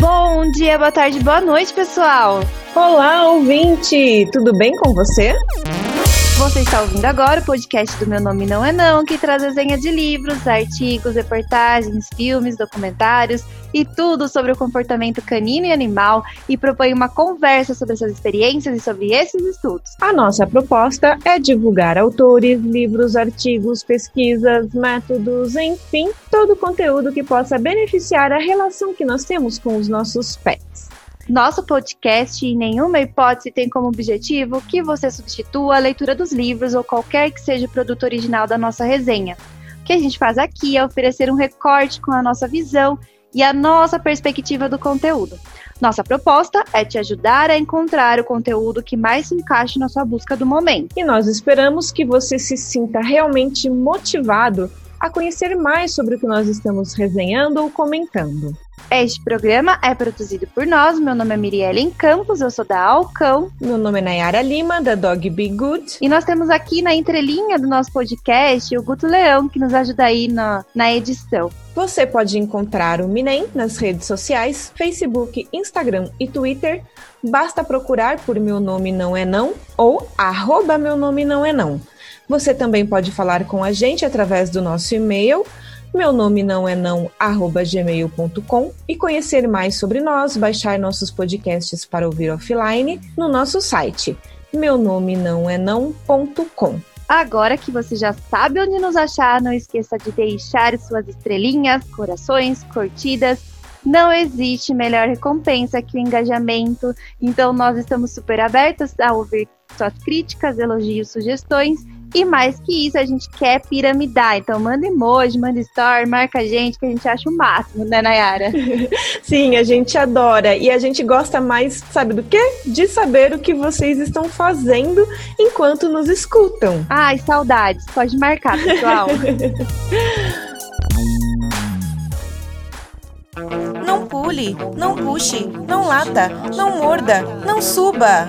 Bom dia, boa tarde, boa noite, pessoal! Olá, ouvinte! Tudo bem com você? Você está ouvindo agora o podcast do Meu Nome Não É Não, que traz desenha de livros, artigos, reportagens, filmes, documentários e tudo sobre o comportamento canino e animal e propõe uma conversa sobre essas experiências e sobre esses estudos. A nossa proposta é divulgar autores, livros, artigos, pesquisas, métodos, enfim, todo o conteúdo que possa beneficiar a relação que nós temos com os nossos pets. Nosso podcast, em nenhuma hipótese, tem como objetivo que você substitua a leitura dos livros ou qualquer que seja o produto original da nossa resenha. O que a gente faz aqui é oferecer um recorte com a nossa visão e a nossa perspectiva do conteúdo. Nossa proposta é te ajudar a encontrar o conteúdo que mais se encaixe na sua busca do momento. E nós esperamos que você se sinta realmente motivado a conhecer mais sobre o que nós estamos resenhando ou comentando. Este programa é produzido por nós. Meu nome é Mirielle Campos, eu sou da Alcão. Meu nome é Nayara Lima, da Dog Be Good. E nós temos aqui na entrelinha do nosso podcast o Guto Leão, que nos ajuda aí na, na edição. Você pode encontrar o Minem nas redes sociais, Facebook, Instagram e Twitter. Basta procurar por Meu Nome Não É Não ou arroba Meu Nome Não É Não. Você também pode falar com a gente através do nosso e-mail meu nome não é não, gmail.com e conhecer mais sobre nós, baixar nossos podcasts para ouvir offline no nosso site meu nome não é não.com. Agora que você já sabe onde nos achar, não esqueça de deixar suas estrelinhas, corações, curtidas. Não existe melhor recompensa que o engajamento. Então nós estamos super abertos a ouvir suas críticas, elogios, sugestões e mais que isso, a gente quer piramidar. Então manda emoji, manda story, marca a gente, que a gente acha o máximo, né, Nayara? Sim, a gente adora. E a gente gosta mais, sabe do quê? De saber o que vocês estão fazendo enquanto nos escutam. Ai, saudades. Pode marcar, pessoal. Não pule, não puxe, não lata, não morda, não suba.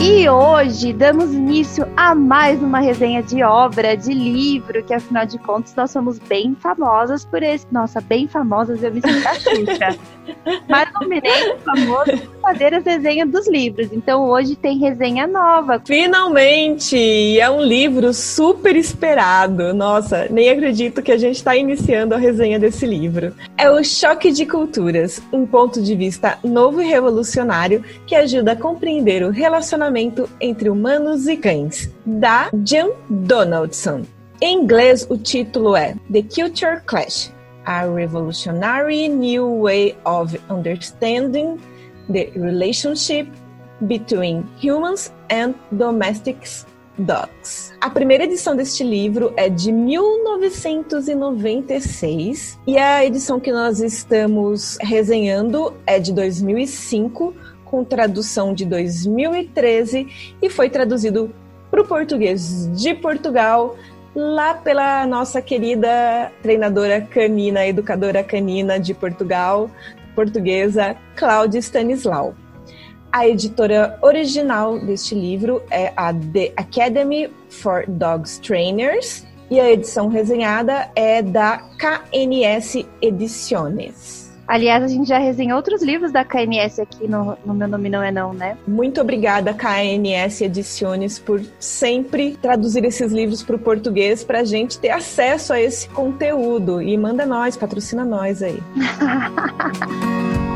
E hoje damos início a mais uma resenha de obra, de livro, que afinal de contas nós somos bem famosas por esse. Nossa, bem famosas, eu me sinto a Xuxa. Mas o Mineiro famoso por fazer as resenhas dos livros. Então hoje tem resenha nova. Finalmente! É um livro super esperado. Nossa, nem acredito que a gente está iniciando a resenha desse livro. É o Choque de Culturas, um ponto de vista novo e revolucionário que ajuda a compreender o relacionamento relacionamento entre humanos e cães, da Jan Donaldson. Em inglês, o título é The Culture Clash A Revolutionary New Way of Understanding the Relationship Between Humans and Domestic Dogs. A primeira edição deste livro é de 1996 e a edição que nós estamos resenhando é de 2005 com tradução de 2013 e foi traduzido para o português de Portugal lá pela nossa querida treinadora canina, educadora canina de Portugal, portuguesa Cláudia Stanislau. A editora original deste livro é a The Academy for Dogs Trainers e a edição resenhada é da KNS Ediciones. Aliás, a gente já resenhou outros livros da KNS aqui no, no Meu Nome Não É Não, né? Muito obrigada, KNS Ediciones, por sempre traduzir esses livros para o português para a gente ter acesso a esse conteúdo. E manda nós, patrocina nós aí.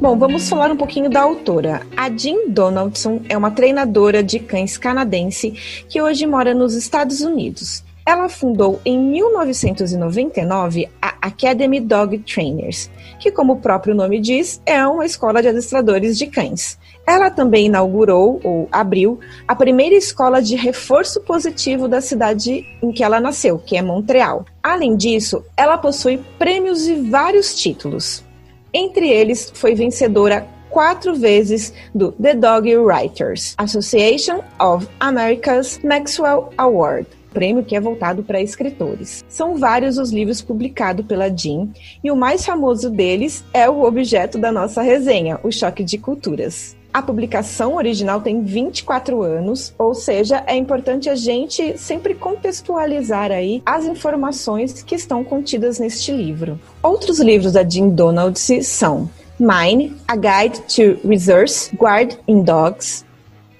Bom, vamos falar um pouquinho da autora. A Jean Donaldson é uma treinadora de cães canadense que hoje mora nos Estados Unidos. Ela fundou em 1999 a Academy Dog Trainers, que, como o próprio nome diz, é uma escola de adestradores de cães. Ela também inaugurou, ou abriu, a primeira escola de reforço positivo da cidade em que ela nasceu, que é Montreal. Além disso, ela possui prêmios e vários títulos. Entre eles, foi vencedora quatro vezes do The Dog Writers Association of America's Maxwell Award prêmio que é voltado para escritores. São vários os livros publicados pela Jean, e o mais famoso deles é o objeto da nossa resenha, O Choque de Culturas. A publicação original tem 24 anos, ou seja, é importante a gente sempre contextualizar aí as informações que estão contidas neste livro. Outros livros da Jean Donaldson são Mine, A Guide to Resource Guard in Dogs,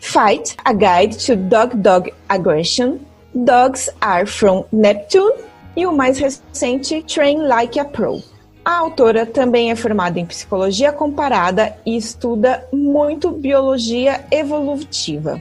Fight, A Guide to Dog-Dog Aggression, Dogs Are From Neptune e o mais recente, Train Like a Pro. A autora também é formada em psicologia comparada e estuda muito biologia evolutiva.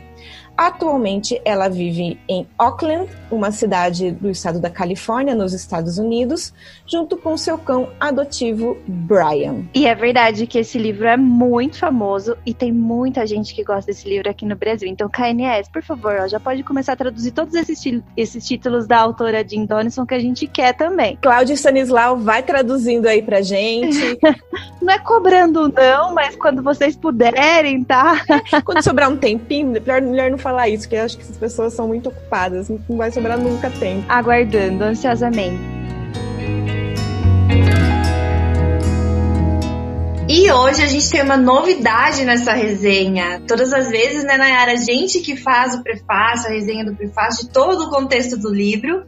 Atualmente, ela vive em Oakland, uma cidade do estado da Califórnia, nos Estados Unidos, junto com seu cão adotivo Brian. E é verdade que esse livro é muito famoso e tem muita gente que gosta desse livro aqui no Brasil. Então, KNS, por favor, ó, já pode começar a traduzir todos esses, esses títulos da autora Jean Donison que a gente quer também. Cláudia Stanislau vai traduzindo aí pra gente. não é cobrando, não, mas quando vocês puderem, tá? quando sobrar um tempinho, melhor, melhor não falar isso, porque eu acho que essas pessoas são muito ocupadas, não vai sobrar nunca tempo. Aguardando ansiosamente. E hoje a gente tem uma novidade nessa resenha. Todas as vezes, né, Nayara, a gente que faz o prefácio, a resenha do prefácio, de todo o contexto do livro.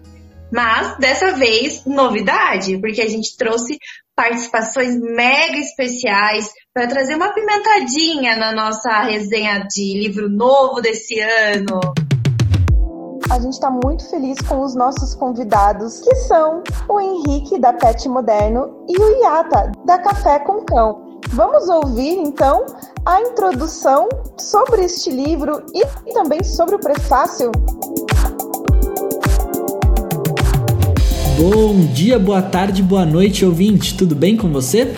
Mas dessa vez, novidade, porque a gente trouxe participações mega especiais para trazer uma pimentadinha na nossa resenha de livro novo desse ano. A gente está muito feliz com os nossos convidados, que são o Henrique, da Pet Moderno, e o Iata, da Café com Cão. Vamos ouvir então a introdução sobre este livro e também sobre o prefácio. Bom dia, boa tarde, boa noite, ouvinte. Tudo bem com você?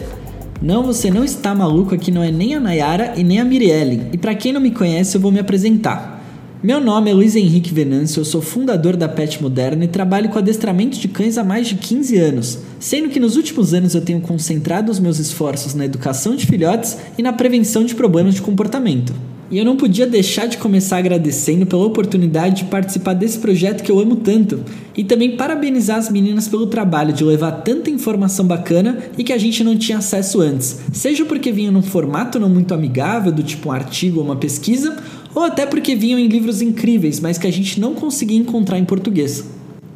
Não, você não está maluco, aqui não é nem a Nayara e nem a Mirielle. E para quem não me conhece, eu vou me apresentar. Meu nome é Luiz Henrique Venâncio, eu sou fundador da Pet Moderna e trabalho com adestramento de cães há mais de 15 anos, sendo que nos últimos anos eu tenho concentrado os meus esforços na educação de filhotes e na prevenção de problemas de comportamento. E eu não podia deixar de começar agradecendo pela oportunidade de participar desse projeto que eu amo tanto. E também parabenizar as meninas pelo trabalho de levar tanta informação bacana e que a gente não tinha acesso antes. Seja porque vinha num formato não muito amigável, do tipo um artigo ou uma pesquisa, ou até porque vinham em livros incríveis, mas que a gente não conseguia encontrar em português.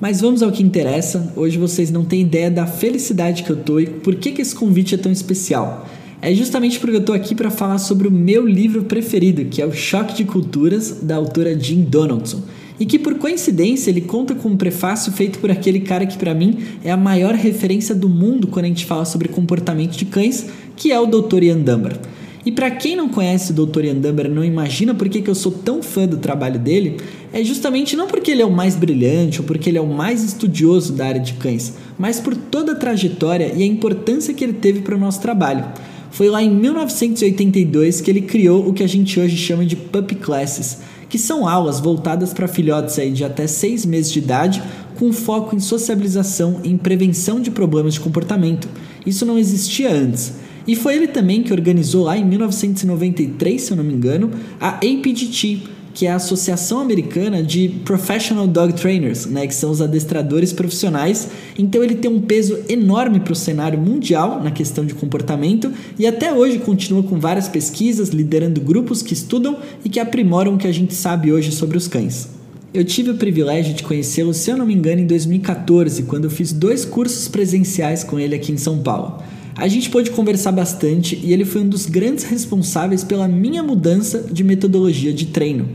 Mas vamos ao que interessa. Hoje vocês não têm ideia da felicidade que eu tô e por que, que esse convite é tão especial é justamente porque eu estou aqui para falar sobre o meu livro preferido, que é O Choque de Culturas, da autora Jean Donaldson. E que por coincidência ele conta com um prefácio feito por aquele cara que para mim é a maior referência do mundo quando a gente fala sobre comportamento de cães, que é o Dr. Ian Dunbar. E para quem não conhece o Dr. Ian Dunbar, não imagina por que, que eu sou tão fã do trabalho dele, é justamente não porque ele é o mais brilhante ou porque ele é o mais estudioso da área de cães, mas por toda a trajetória e a importância que ele teve para o nosso trabalho. Foi lá em 1982 que ele criou o que a gente hoje chama de Puppy Classes, que são aulas voltadas para filhotes aí de até 6 meses de idade, com foco em sociabilização e em prevenção de problemas de comportamento. Isso não existia antes. E foi ele também que organizou lá em 1993, se eu não me engano, a APGT, que é a Associação Americana de Professional Dog Trainers, né, que são os adestradores profissionais. Então ele tem um peso enorme para o cenário mundial na questão de comportamento e até hoje continua com várias pesquisas, liderando grupos que estudam e que aprimoram o que a gente sabe hoje sobre os cães. Eu tive o privilégio de conhecê-lo, se eu não me engano, em 2014, quando eu fiz dois cursos presenciais com ele aqui em São Paulo. A gente pôde conversar bastante e ele foi um dos grandes responsáveis pela minha mudança de metodologia de treino.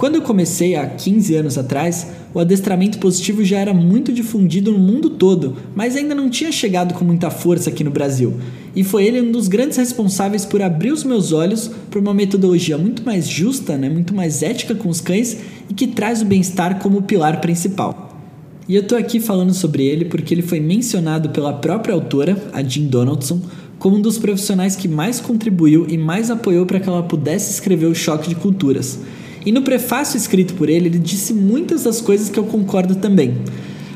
Quando eu comecei há 15 anos atrás, o adestramento positivo já era muito difundido no mundo todo, mas ainda não tinha chegado com muita força aqui no Brasil. E foi ele um dos grandes responsáveis por abrir os meus olhos para uma metodologia muito mais justa, né, muito mais ética com os cães e que traz o bem-estar como pilar principal. E eu tô aqui falando sobre ele porque ele foi mencionado pela própria autora, a Jean Donaldson, como um dos profissionais que mais contribuiu e mais apoiou para que ela pudesse escrever o Choque de Culturas. E no prefácio escrito por ele, ele disse muitas das coisas que eu concordo também.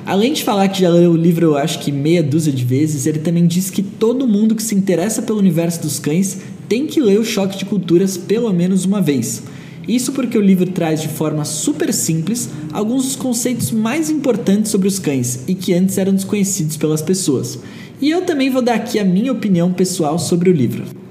Além de falar que já leu o livro, eu acho que meia dúzia de vezes, ele também disse que todo mundo que se interessa pelo universo dos cães tem que ler o Choque de Culturas pelo menos uma vez. Isso porque o livro traz de forma super simples alguns dos conceitos mais importantes sobre os cães e que antes eram desconhecidos pelas pessoas. E eu também vou dar aqui a minha opinião pessoal sobre o livro.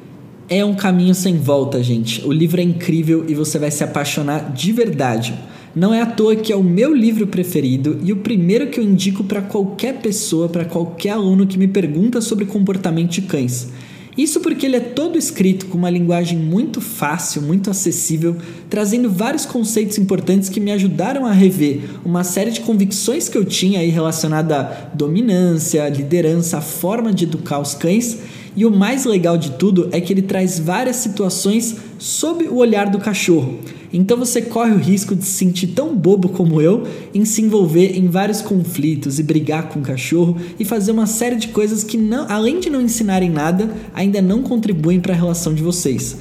É um caminho sem volta, gente. O livro é incrível e você vai se apaixonar de verdade. Não é à toa que é o meu livro preferido e o primeiro que eu indico para qualquer pessoa, para qualquer aluno que me pergunta sobre comportamento de cães. Isso porque ele é todo escrito com uma linguagem muito fácil, muito acessível, trazendo vários conceitos importantes que me ajudaram a rever uma série de convicções que eu tinha aí relacionada à dominância, liderança, a forma de educar os cães e o mais legal de tudo é que ele traz várias situações sob o olhar do cachorro. Então você corre o risco de se sentir tão bobo como eu em se envolver em vários conflitos e brigar com o cachorro e fazer uma série de coisas que não, além de não ensinarem nada, ainda não contribuem para a relação de vocês.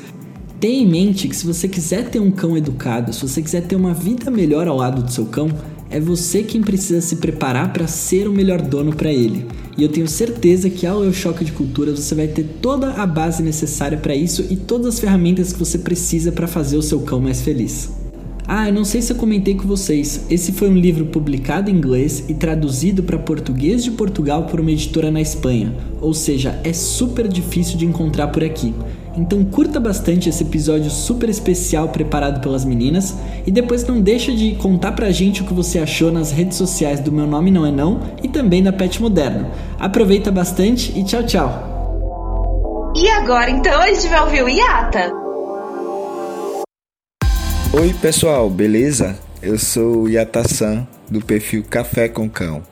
Tenha em mente que se você quiser ter um cão educado, se você quiser ter uma vida melhor ao lado do seu cão, é você quem precisa se preparar para ser o melhor dono para ele. E eu tenho certeza que ao Eu Choque de Culturas você vai ter toda a base necessária para isso e todas as ferramentas que você precisa para fazer o seu cão mais feliz. Ah, eu não sei se eu comentei com vocês. Esse foi um livro publicado em inglês e traduzido para português de Portugal por uma editora na Espanha, ou seja, é super difícil de encontrar por aqui. Então curta bastante esse episódio super especial preparado pelas meninas e depois não deixa de contar pra gente o que você achou nas redes sociais do Meu Nome Não É Não e também da Pet Moderno. Aproveita bastante e tchau, tchau! E agora então a gente vai ouvir o Iata. Oi pessoal, beleza? Eu sou o Yata-san do perfil Café com Cão.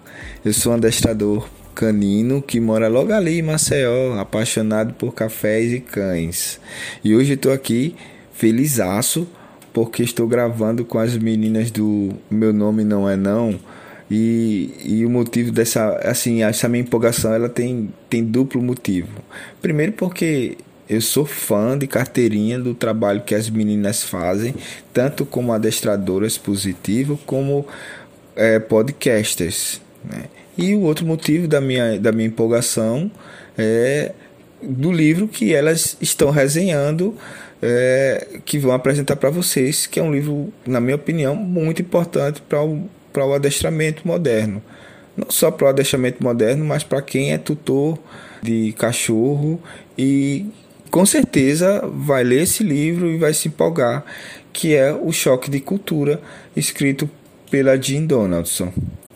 Eu sou um adestrador canino que mora logo ali em Maceió, apaixonado por cafés e cães. E hoje estou aqui felizaço porque estou gravando com as meninas do Meu Nome Não É Não. E, e o motivo dessa, assim, essa minha empolgação, ela tem, tem duplo motivo. Primeiro porque eu sou fã de carteirinha do trabalho que as meninas fazem, tanto como adestradoras positivo, como é, podcasters. Né? E o outro motivo da minha, da minha empolgação é do livro que elas estão resenhando, é, que vão apresentar para vocês, que é um livro, na minha opinião, muito importante para o, o adestramento moderno. Não só para o adestramento moderno, mas para quem é tutor de cachorro e com certeza vai ler esse livro e vai se empolgar, que é O Choque de Cultura, escrito pela Jean Donaldson.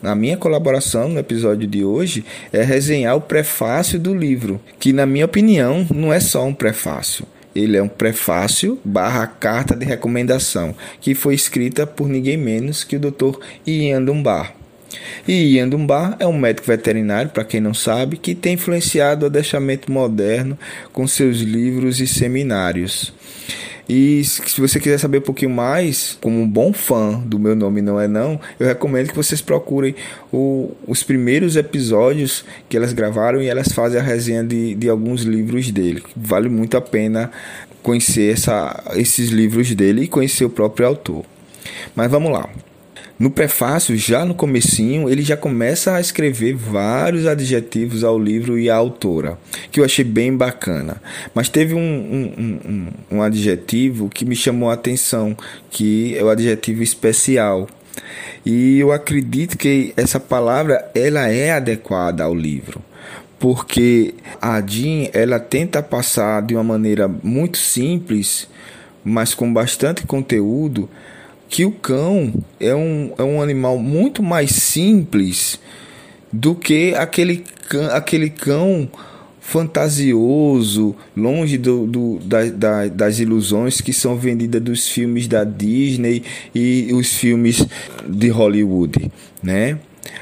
A minha colaboração no episódio de hoje é resenhar o prefácio do livro, que na minha opinião não é só um prefácio. Ele é um prefácio barra carta de recomendação, que foi escrita por ninguém menos que o Dr. Ian Dunbar. E Ian Dunbar é um médico veterinário, para quem não sabe, que tem influenciado o adestramento moderno com seus livros e seminários. E se você quiser saber um pouquinho mais, como um bom fã do meu nome não é não, eu recomendo que vocês procurem o, os primeiros episódios que elas gravaram e elas fazem a resenha de, de alguns livros dele. Vale muito a pena conhecer essa, esses livros dele e conhecer o próprio autor. Mas vamos lá. No prefácio, já no comecinho, ele já começa a escrever vários adjetivos ao livro e à autora, que eu achei bem bacana. Mas teve um, um, um, um adjetivo que me chamou a atenção, que é o adjetivo especial. E eu acredito que essa palavra ela é adequada ao livro porque a Jean ela tenta passar de uma maneira muito simples, mas com bastante conteúdo, que o cão é um, é um animal muito mais simples do que aquele cão, aquele cão fantasioso, longe do, do da, da, das ilusões que são vendidas dos filmes da Disney e os filmes de Hollywood, né?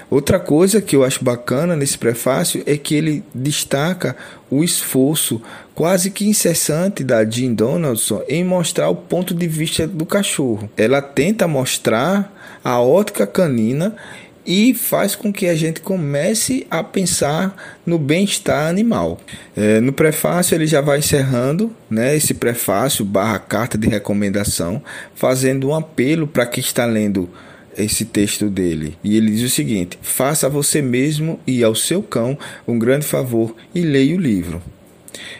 Outra coisa que eu acho bacana nesse prefácio é que ele destaca o esforço quase que incessante da Jean Donaldson em mostrar o ponto de vista do cachorro. Ela tenta mostrar a ótica canina e faz com que a gente comece a pensar no bem-estar animal. É, no prefácio ele já vai encerrando, né, esse prefácio barra carta de recomendação, fazendo um apelo para quem está lendo esse texto dele. E ele diz o seguinte: faça a você mesmo e ao seu cão um grande favor e leia o livro.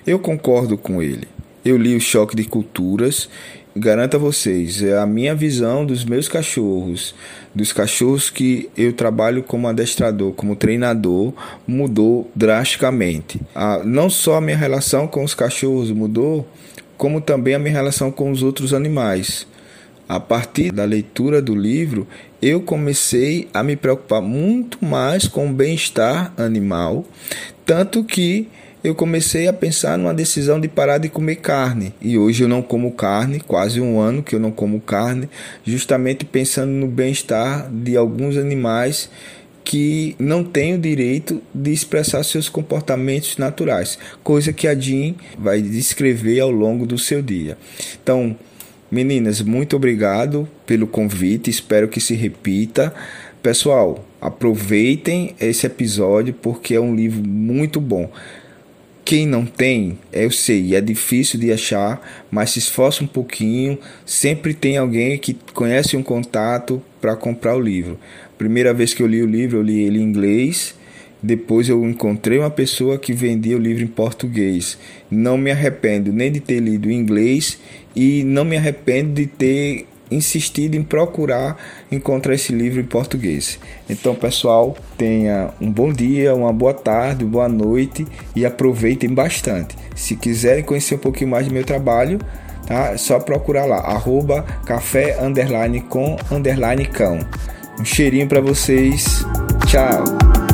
Eu concordo com ele. eu li o Choque de Culturas. Garanto a vocês, é a minha visão dos meus cachorros, dos cachorros que eu trabalho como adestrador, como treinador, mudou drasticamente. Não só a minha relação com os cachorros mudou, como também a minha relação com os outros animais. A partir da leitura do livro, eu comecei a me preocupar muito mais com o bem-estar animal, tanto que eu comecei a pensar numa decisão de parar de comer carne. E hoje eu não como carne, quase um ano que eu não como carne, justamente pensando no bem-estar de alguns animais que não têm o direito de expressar seus comportamentos naturais, coisa que a Jean vai descrever ao longo do seu dia. Então, meninas, muito obrigado pelo convite, espero que se repita. Pessoal, aproveitem esse episódio porque é um livro muito bom. Quem não tem, eu sei, é difícil de achar, mas se esforça um pouquinho, sempre tem alguém que conhece um contato para comprar o livro. Primeira vez que eu li o livro, eu li ele em inglês. Depois eu encontrei uma pessoa que vendia o livro em português. Não me arrependo nem de ter lido em inglês e não me arrependo de ter insistido em procurar encontrar esse livro em português. Então, pessoal, tenha um bom dia, uma boa tarde, boa noite e aproveitem bastante. Se quiserem conhecer um pouquinho mais do meu trabalho, tá? É só procurar lá, arroba café underline com underline cão. Um cheirinho para vocês. Tchau.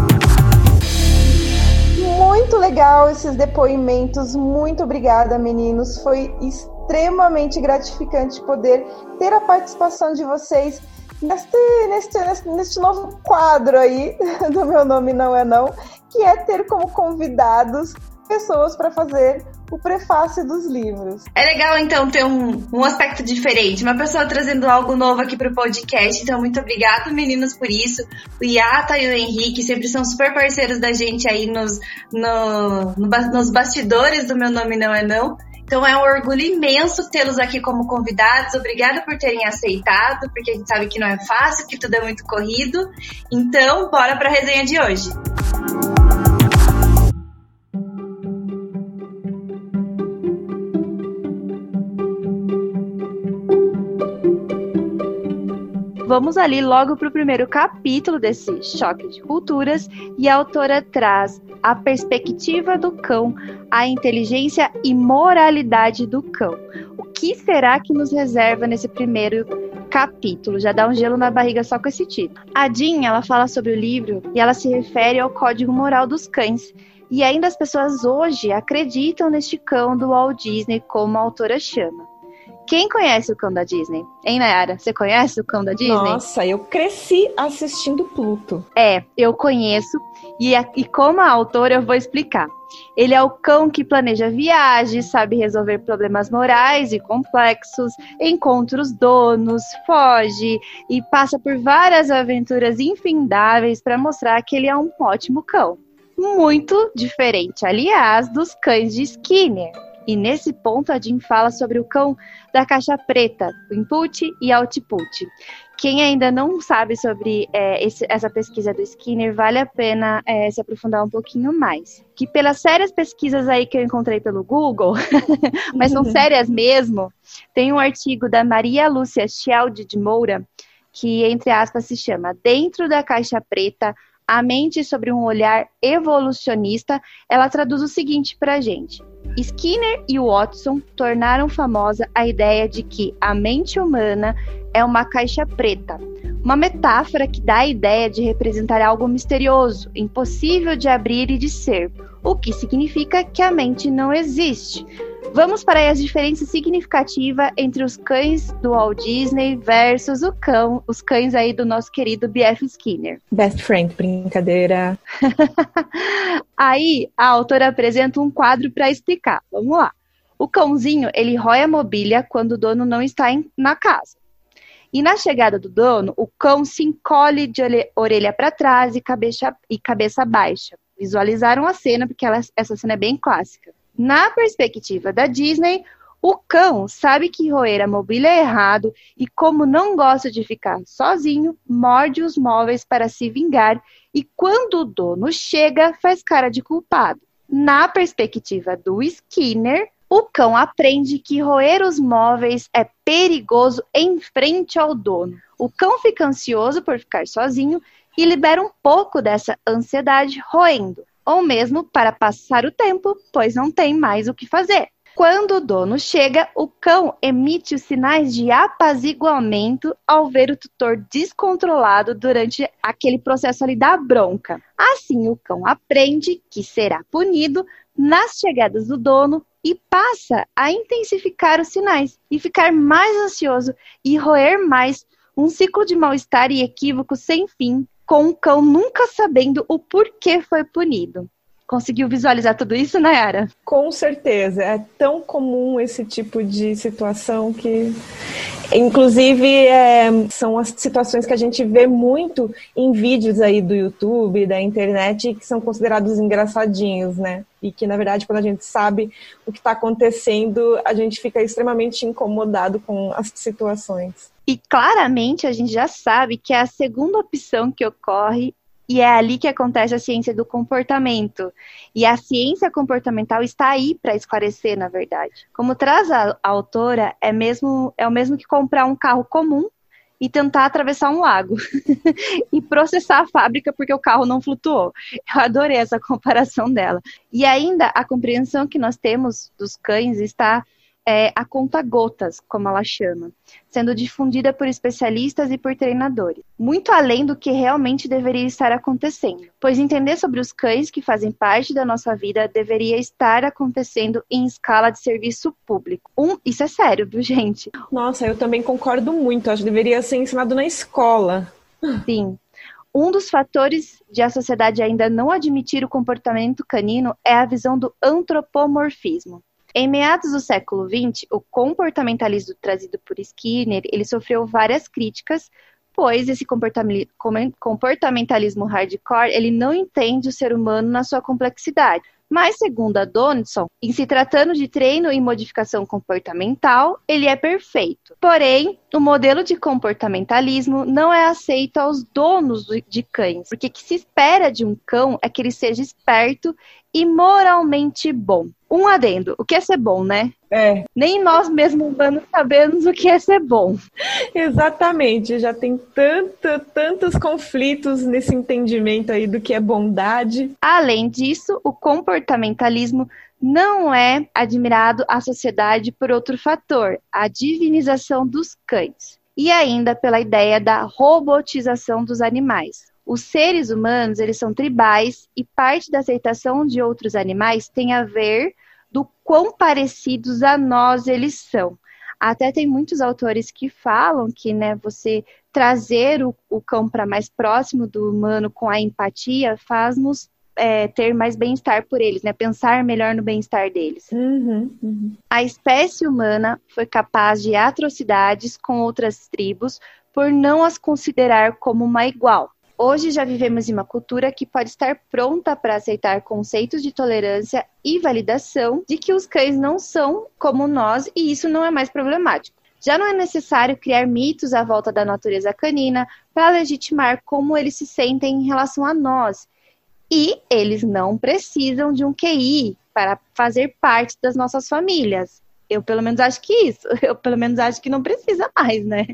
Legal esses depoimentos. Muito obrigada, meninos. Foi extremamente gratificante poder ter a participação de vocês neste, neste, neste novo quadro aí do Meu Nome Não É Não, que é ter como convidados pessoas para fazer o prefácio dos livros. É legal, então, ter um, um aspecto diferente, uma pessoa trazendo algo novo aqui para o podcast. Então, muito obrigado, meninos, por isso. O Iata e o Henrique sempre são super parceiros da gente aí nos, no, no, nos bastidores do Meu Nome Não É Não. Então é um orgulho imenso tê-los aqui como convidados. Obrigada por terem aceitado, porque a gente sabe que não é fácil, que tudo é muito corrido. Então, bora para a resenha de hoje. Vamos ali logo para o primeiro capítulo desse choque de culturas e a autora traz a perspectiva do cão, a inteligência e moralidade do cão. O que será que nos reserva nesse primeiro capítulo? Já dá um gelo na barriga só com esse título. A Jean, ela fala sobre o livro e ela se refere ao código moral dos cães. E ainda as pessoas hoje acreditam neste cão do Walt Disney, como a autora chama. Quem conhece o cão da Disney? Hein, Nayara? Você conhece o cão da Disney? Nossa, eu cresci assistindo Pluto. É, eu conheço. E, e como a autora, eu vou explicar. Ele é o cão que planeja viagens, sabe resolver problemas morais e complexos, encontra os donos, foge e passa por várias aventuras infindáveis para mostrar que ele é um ótimo cão. Muito diferente, aliás, dos cães de Skinner. E nesse ponto a Jean fala sobre o cão da caixa preta, o input e output. Quem ainda não sabe sobre é, esse, essa pesquisa do Skinner, vale a pena é, se aprofundar um pouquinho mais. Que pelas sérias pesquisas aí que eu encontrei pelo Google, mas são sérias mesmo, tem um artigo da Maria Lúcia Schialdi de Moura, que, entre aspas, se chama Dentro da Caixa Preta, a mente sobre um olhar evolucionista, ela traduz o seguinte para a gente. Skinner e Watson tornaram famosa a ideia de que a mente humana é uma caixa preta, uma metáfora que dá a ideia de representar algo misterioso, impossível de abrir e de ser, o que significa que a mente não existe. Vamos para aí as diferenças significativas entre os cães do Walt Disney versus o cão, os cães aí do nosso querido B.F. Skinner. Best friend, brincadeira. aí a autora apresenta um quadro para explicar. Vamos lá. O cãozinho, ele rói a mobília quando o dono não está em, na casa. E na chegada do dono, o cão se encolhe de orelha para trás e cabeça, e cabeça baixa. Visualizaram a cena, porque ela, essa cena é bem clássica. Na perspectiva da Disney, o cão sabe que roer a mobília é errado e, como não gosta de ficar sozinho, morde os móveis para se vingar e, quando o dono chega, faz cara de culpado. Na perspectiva do Skinner, O cão aprende que roer os móveis é perigoso em frente ao dono. O cão fica ansioso por ficar sozinho e libera um pouco dessa ansiedade roendo, ou mesmo para passar o tempo, pois não tem mais o que fazer. Quando o dono chega, o cão emite os sinais de apaziguamento ao ver o tutor descontrolado durante aquele processo ali da bronca. Assim, o cão aprende que será punido nas chegadas do dono e passa a intensificar os sinais e ficar mais ansioso e roer mais um ciclo de mal-estar e equívoco sem fim, com o cão nunca sabendo o porquê foi punido. Conseguiu visualizar tudo isso, Nayara? Com certeza. É tão comum esse tipo de situação que Inclusive, é, são as situações que a gente vê muito em vídeos aí do YouTube, da internet, que são considerados engraçadinhos, né? E que, na verdade, quando a gente sabe o que está acontecendo, a gente fica extremamente incomodado com as situações. E claramente a gente já sabe que é a segunda opção que ocorre e é ali que acontece a ciência do comportamento. E a ciência comportamental está aí para esclarecer, na verdade. Como traz a, a autora, é, mesmo, é o mesmo que comprar um carro comum e tentar atravessar um lago e processar a fábrica porque o carro não flutuou. Eu adorei essa comparação dela. E ainda a compreensão que nós temos dos cães está é, a conta-gotas, como ela chama, sendo difundida por especialistas e por treinadores, muito além do que realmente deveria estar acontecendo, pois entender sobre os cães que fazem parte da nossa vida deveria estar acontecendo em escala de serviço público. Um, isso é sério, viu, gente? Nossa, eu também concordo muito, acho que deveria ser ensinado na escola. Sim. Um dos fatores de a sociedade ainda não admitir o comportamento canino é a visão do antropomorfismo. Em meados do século XX, o comportamentalismo trazido por Skinner, ele sofreu várias críticas, pois esse comportamentalismo hardcore, ele não entende o ser humano na sua complexidade. Mas, segundo a Donaldson, em se tratando de treino e modificação comportamental, ele é perfeito. Porém, o modelo de comportamentalismo não é aceito aos donos de cães, porque o que se espera de um cão é que ele seja esperto e moralmente bom. Um adendo, o que é ser bom, né? É. Nem nós mesmos humanos sabemos o que é ser bom. Exatamente, já tem tanto, tantos conflitos nesse entendimento aí do que é bondade. Além disso, o comportamentalismo não é admirado à sociedade por outro fator, a divinização dos cães. E ainda pela ideia da robotização dos animais. Os seres humanos, eles são tribais e parte da aceitação de outros animais tem a ver do quão parecidos a nós eles são. Até tem muitos autores que falam que, né, você trazer o, o cão para mais próximo do humano com a empatia faz-nos é, ter mais bem-estar por eles, né? Pensar melhor no bem-estar deles. Uhum, uhum. A espécie humana foi capaz de atrocidades com outras tribos por não as considerar como uma igual. Hoje já vivemos em uma cultura que pode estar pronta para aceitar conceitos de tolerância e validação de que os cães não são como nós e isso não é mais problemático. Já não é necessário criar mitos à volta da natureza canina para legitimar como eles se sentem em relação a nós. E eles não precisam de um QI para fazer parte das nossas famílias. Eu pelo menos acho que isso. Eu pelo menos acho que não precisa mais, né?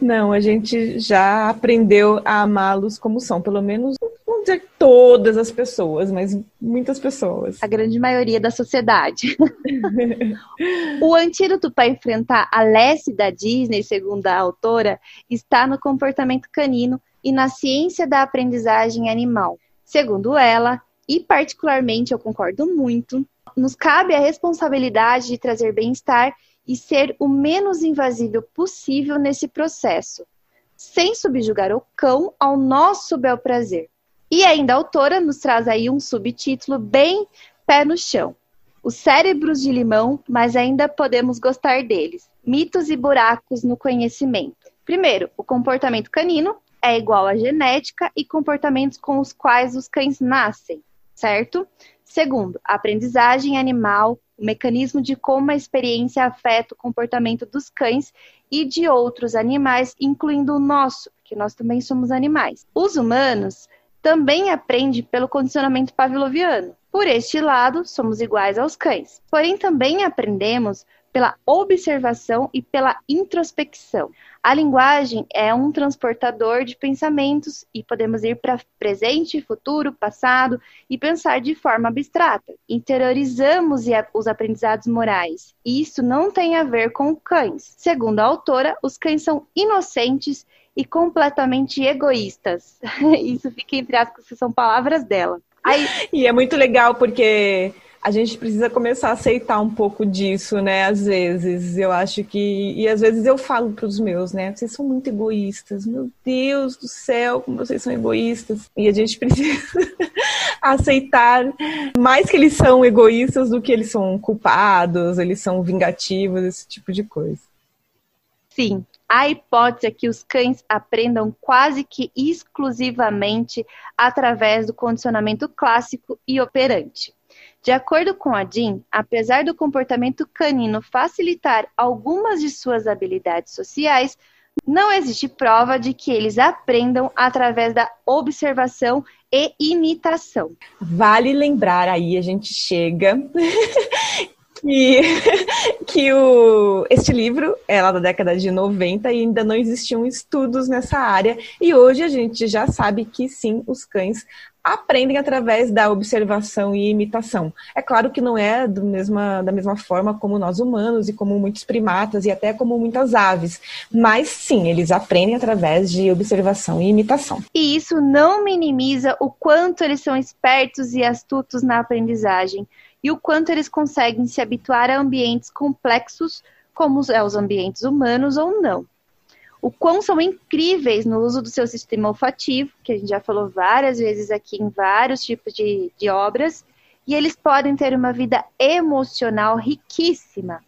Não, a gente já aprendeu a amá-los como são, pelo menos não dizer todas as pessoas, mas muitas pessoas. A grande maioria da sociedade. o antídoto para enfrentar a Lessie da Disney, segundo a autora, está no comportamento canino e na ciência da aprendizagem animal. Segundo ela, e particularmente eu concordo muito, nos cabe a responsabilidade de trazer bem-estar e ser o menos invasivo possível nesse processo, sem subjugar o cão ao nosso bel prazer. E ainda a autora nos traz aí um subtítulo bem pé no chão. Os cérebros de limão, mas ainda podemos gostar deles. Mitos e buracos no conhecimento. Primeiro, o comportamento canino é igual à genética e comportamentos com os quais os cães nascem, certo? Segundo, a aprendizagem animal o mecanismo de como a experiência afeta o comportamento dos cães e de outros animais, incluindo o nosso, porque nós também somos animais. Os humanos também aprendem pelo condicionamento pavloviano, Por este lado, somos iguais aos cães. Porém, também aprendemos pela observação e pela introspecção. A linguagem é um transportador de pensamentos e podemos ir para presente, futuro, passado e pensar de forma abstrata. Interiorizamos os aprendizados morais. E isso não tem a ver com cães. Segundo a autora, os cães são inocentes e completamente egoístas. Isso fica entre aspas, que são palavras dela. Aí... E é muito legal porque a gente precisa começar a aceitar um pouco disso, né? Às vezes, eu acho que. E às vezes eu falo para os meus, né? Vocês são muito egoístas. Meu Deus do céu, como vocês são egoístas. E a gente precisa aceitar mais que eles são egoístas do que eles são culpados, eles são vingativos, esse tipo de coisa. Sim, a hipótese é que os cães aprendam quase que exclusivamente através do condicionamento clássico e operante. De acordo com a Jean, apesar do comportamento canino facilitar algumas de suas habilidades sociais, não existe prova de que eles aprendam através da observação e imitação. Vale lembrar aí, a gente chega que, que o, este livro é lá da década de 90 e ainda não existiam estudos nessa área. E hoje a gente já sabe que sim, os cães aprendem através da observação e imitação. É claro que não é mesma, da mesma forma como nós humanos e como muitos primatas e até como muitas aves, mas sim, eles aprendem através de observação e imitação. E isso não minimiza o quanto eles são espertos e astutos na aprendizagem e o quanto eles conseguem se habituar a ambientes complexos como os é, ambientes humanos ou não o quão são incríveis no uso do seu sistema olfativo, que a gente já falou várias vezes aqui em vários tipos de, de obras, e eles podem ter uma vida emocional riquíssima,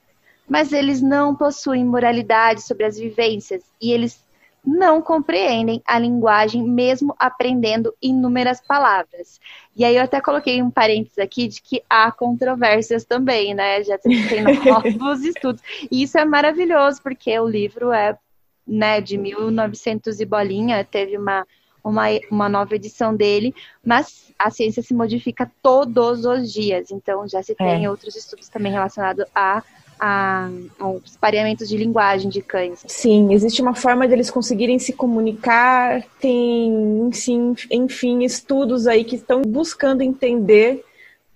mas eles não possuem moralidade sobre as vivências e eles não compreendem a linguagem, mesmo aprendendo inúmeras palavras. E aí eu até coloquei um parênteses aqui de que há controvérsias também, né? Já tem novos estudos. E isso é maravilhoso, porque o livro é né, de 1900 e bolinha, teve uma, uma, uma nova edição dele, mas a ciência se modifica todos os dias, então já se tem é. outros estudos também relacionados a a, aos pareamentos de linguagem de cães. Sim, existe uma forma deles conseguirem se comunicar, tem, sim, enfim, estudos aí que estão buscando entender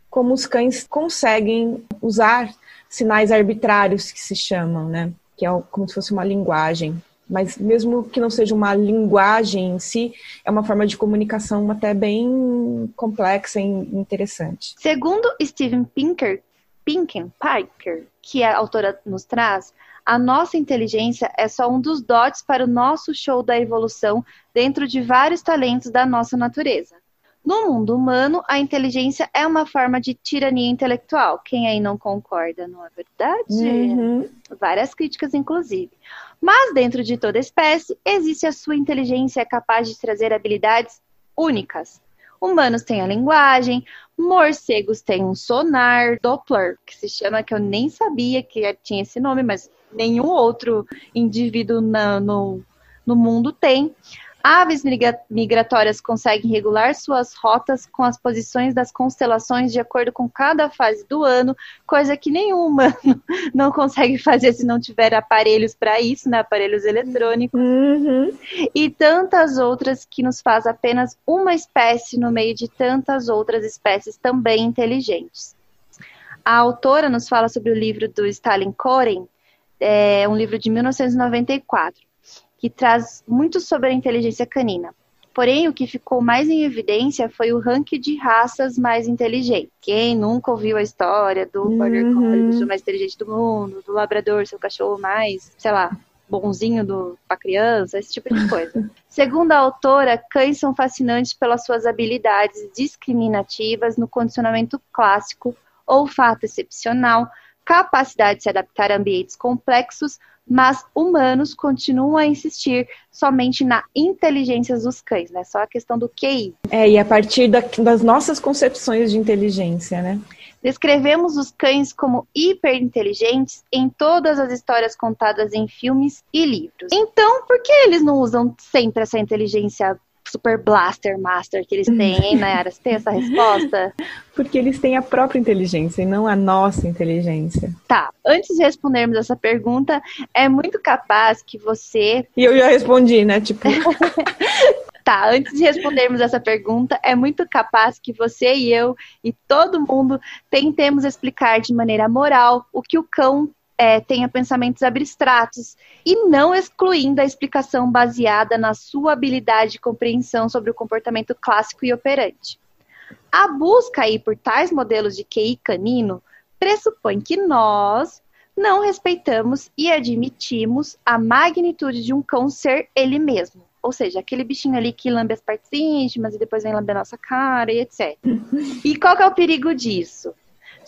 como os cães conseguem usar sinais arbitrários que se chamam, né? Que é como se fosse uma linguagem mas mesmo que não seja uma linguagem em si, é uma forma de comunicação até bem complexa e interessante. Segundo Steven Pinker, Pinken Piker, que a autora nos traz, a nossa inteligência é só um dos dotes para o nosso show da evolução dentro de vários talentos da nossa natureza. No mundo humano, a inteligência é uma forma de tirania intelectual. Quem aí não concorda, não é verdade? Uhum. Várias críticas, inclusive. Mas dentro de toda espécie, existe a sua inteligência capaz de trazer habilidades únicas. Humanos têm a linguagem, morcegos têm um sonar Doppler, que se chama, que eu nem sabia que tinha esse nome, mas nenhum outro indivíduo na, no, no mundo tem. Aves migratórias conseguem regular suas rotas com as posições das constelações de acordo com cada fase do ano, coisa que nenhum humano não consegue fazer se não tiver aparelhos para isso, né? aparelhos eletrônicos. Uhum. E tantas outras que nos faz apenas uma espécie no meio de tantas outras espécies também inteligentes. A autora nos fala sobre o livro do Stalin Koren, é um livro de 1994 que traz muito sobre a inteligência canina. Porém, o que ficou mais em evidência foi o ranking de raças mais inteligentes. Quem nunca ouviu a história do uhum. Border Collie, o mais inteligente do mundo, do Labrador, seu cachorro mais, sei lá, bonzinho do, pra criança, esse tipo de coisa. Segundo a autora, cães são fascinantes pelas suas habilidades discriminativas no condicionamento clássico, olfato excepcional, capacidade de se adaptar a ambientes complexos, mas humanos continuam a insistir somente na inteligência dos cães, né? Só a questão do QI. É, e a partir da, das nossas concepções de inteligência, né? Descrevemos os cães como hiperinteligentes em todas as histórias contadas em filmes e livros. Então, por que eles não usam sempre essa inteligência super blaster master que eles têm, hein, Nayara? Você tem essa resposta? Porque eles têm a própria inteligência e não a nossa inteligência. Tá, antes de respondermos essa pergunta, é muito capaz que você. E eu já respondi, né? Tipo. Tá, antes de respondermos essa pergunta, é muito capaz que você e eu e todo mundo tentemos explicar de maneira moral o que o cão é, tenha pensamentos abstratos e não excluindo a explicação baseada na sua habilidade de compreensão sobre o comportamento clássico e operante. A busca aí por tais modelos de QI canino pressupõe que nós não respeitamos e admitimos a magnitude de um cão ser ele mesmo. Ou seja, aquele bichinho ali que lambe as partes íntimas e depois vem lamber nossa cara e etc. E qual que é o perigo disso?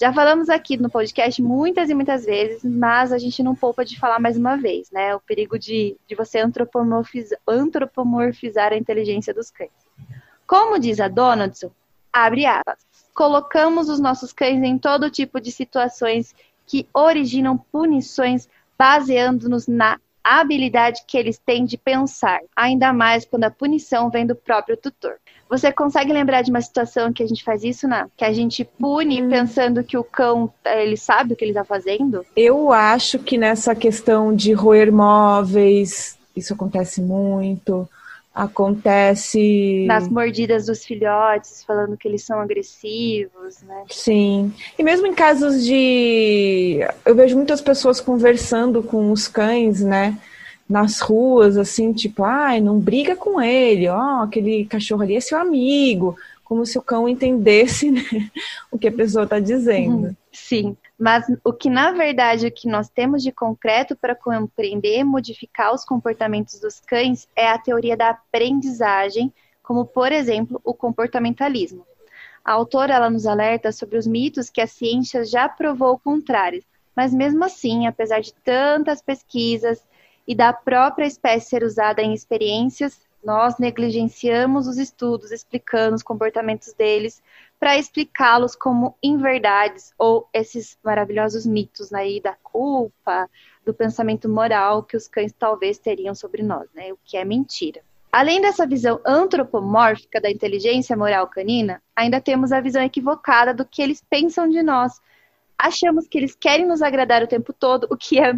Já falamos aqui no podcast muitas e muitas vezes, mas a gente não poupa de falar mais uma vez, né? O perigo de, de você antropomorfizar, antropomorfizar a inteligência dos cães. Como diz a Donaldson, abre aspas, colocamos os nossos cães em todo tipo de situações que originam punições baseando-nos na habilidade que eles têm de pensar, ainda mais quando a punição vem do próprio tutor. Você consegue lembrar de uma situação que a gente faz isso, né? Que a gente pune hum. pensando que o cão, ele sabe o que ele tá fazendo? Eu acho que nessa questão de roer móveis, isso acontece muito. Acontece. Nas mordidas dos filhotes, falando que eles são agressivos, né? Sim. E mesmo em casos de. Eu vejo muitas pessoas conversando com os cães, né? Nas ruas, assim, tipo, ai, não briga com ele, ó, aquele cachorro ali é seu amigo, como se o cão entendesse né, o que a pessoa está dizendo. Uhum. Sim, mas o que na verdade o que nós temos de concreto para compreender e modificar os comportamentos dos cães é a teoria da aprendizagem, como por exemplo o comportamentalismo. A autora ela nos alerta sobre os mitos que a ciência já provou contrários, mas mesmo assim, apesar de tantas pesquisas, e da própria espécie ser usada em experiências, nós negligenciamos os estudos explicando os comportamentos deles para explicá-los como inverdades ou esses maravilhosos mitos aí da culpa, do pensamento moral que os cães talvez teriam sobre nós, né? O que é mentira. Além dessa visão antropomórfica da inteligência moral canina, ainda temos a visão equivocada do que eles pensam de nós, achamos que eles querem nos agradar o tempo todo, o que é,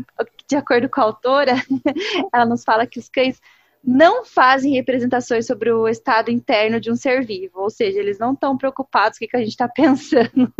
de acordo com a autora, ela nos fala que os cães não fazem representações sobre o estado interno de um ser vivo, ou seja, eles não estão preocupados com o que a gente está pensando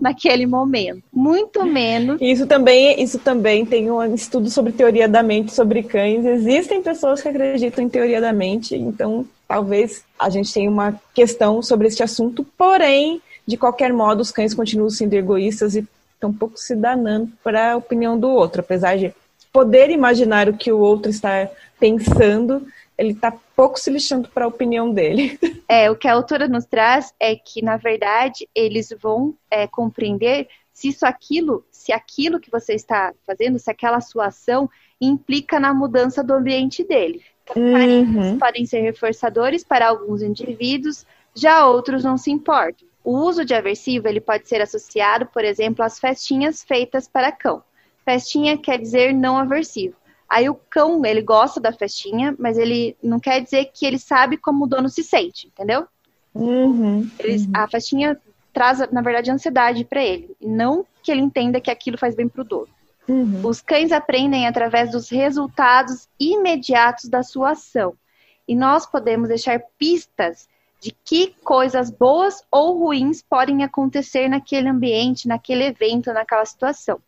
naquele momento, muito menos. Isso também, isso também tem um estudo sobre teoria da mente sobre cães. Existem pessoas que acreditam em teoria da mente, então talvez a gente tenha uma questão sobre este assunto, porém, de qualquer modo, os cães continuam sendo egoístas e estão um pouco se danando para a opinião do outro, apesar de poder imaginar o que o outro está pensando, ele está pouco se lixando para a opinião dele. É, o que a autora nos traz é que, na verdade, eles vão é, compreender se isso aquilo, se aquilo que você está fazendo, se aquela sua ação implica na mudança do ambiente dele. Então, uhum. podem ser reforçadores para alguns indivíduos, já outros não se importam. O uso de aversivo ele pode ser associado, por exemplo, às festinhas feitas para cão. Festinha quer dizer não aversivo. Aí o cão, ele gosta da festinha, mas ele não quer dizer que ele sabe como o dono se sente, entendeu? Uhum, Eles, uhum. A festinha traz, na verdade, ansiedade para ele. Não que ele entenda que aquilo faz bem para o dono. Uhum. Os cães aprendem através dos resultados imediatos da sua ação. E nós podemos deixar pistas de que coisas boas ou ruins podem acontecer naquele ambiente, naquele evento, naquela situação.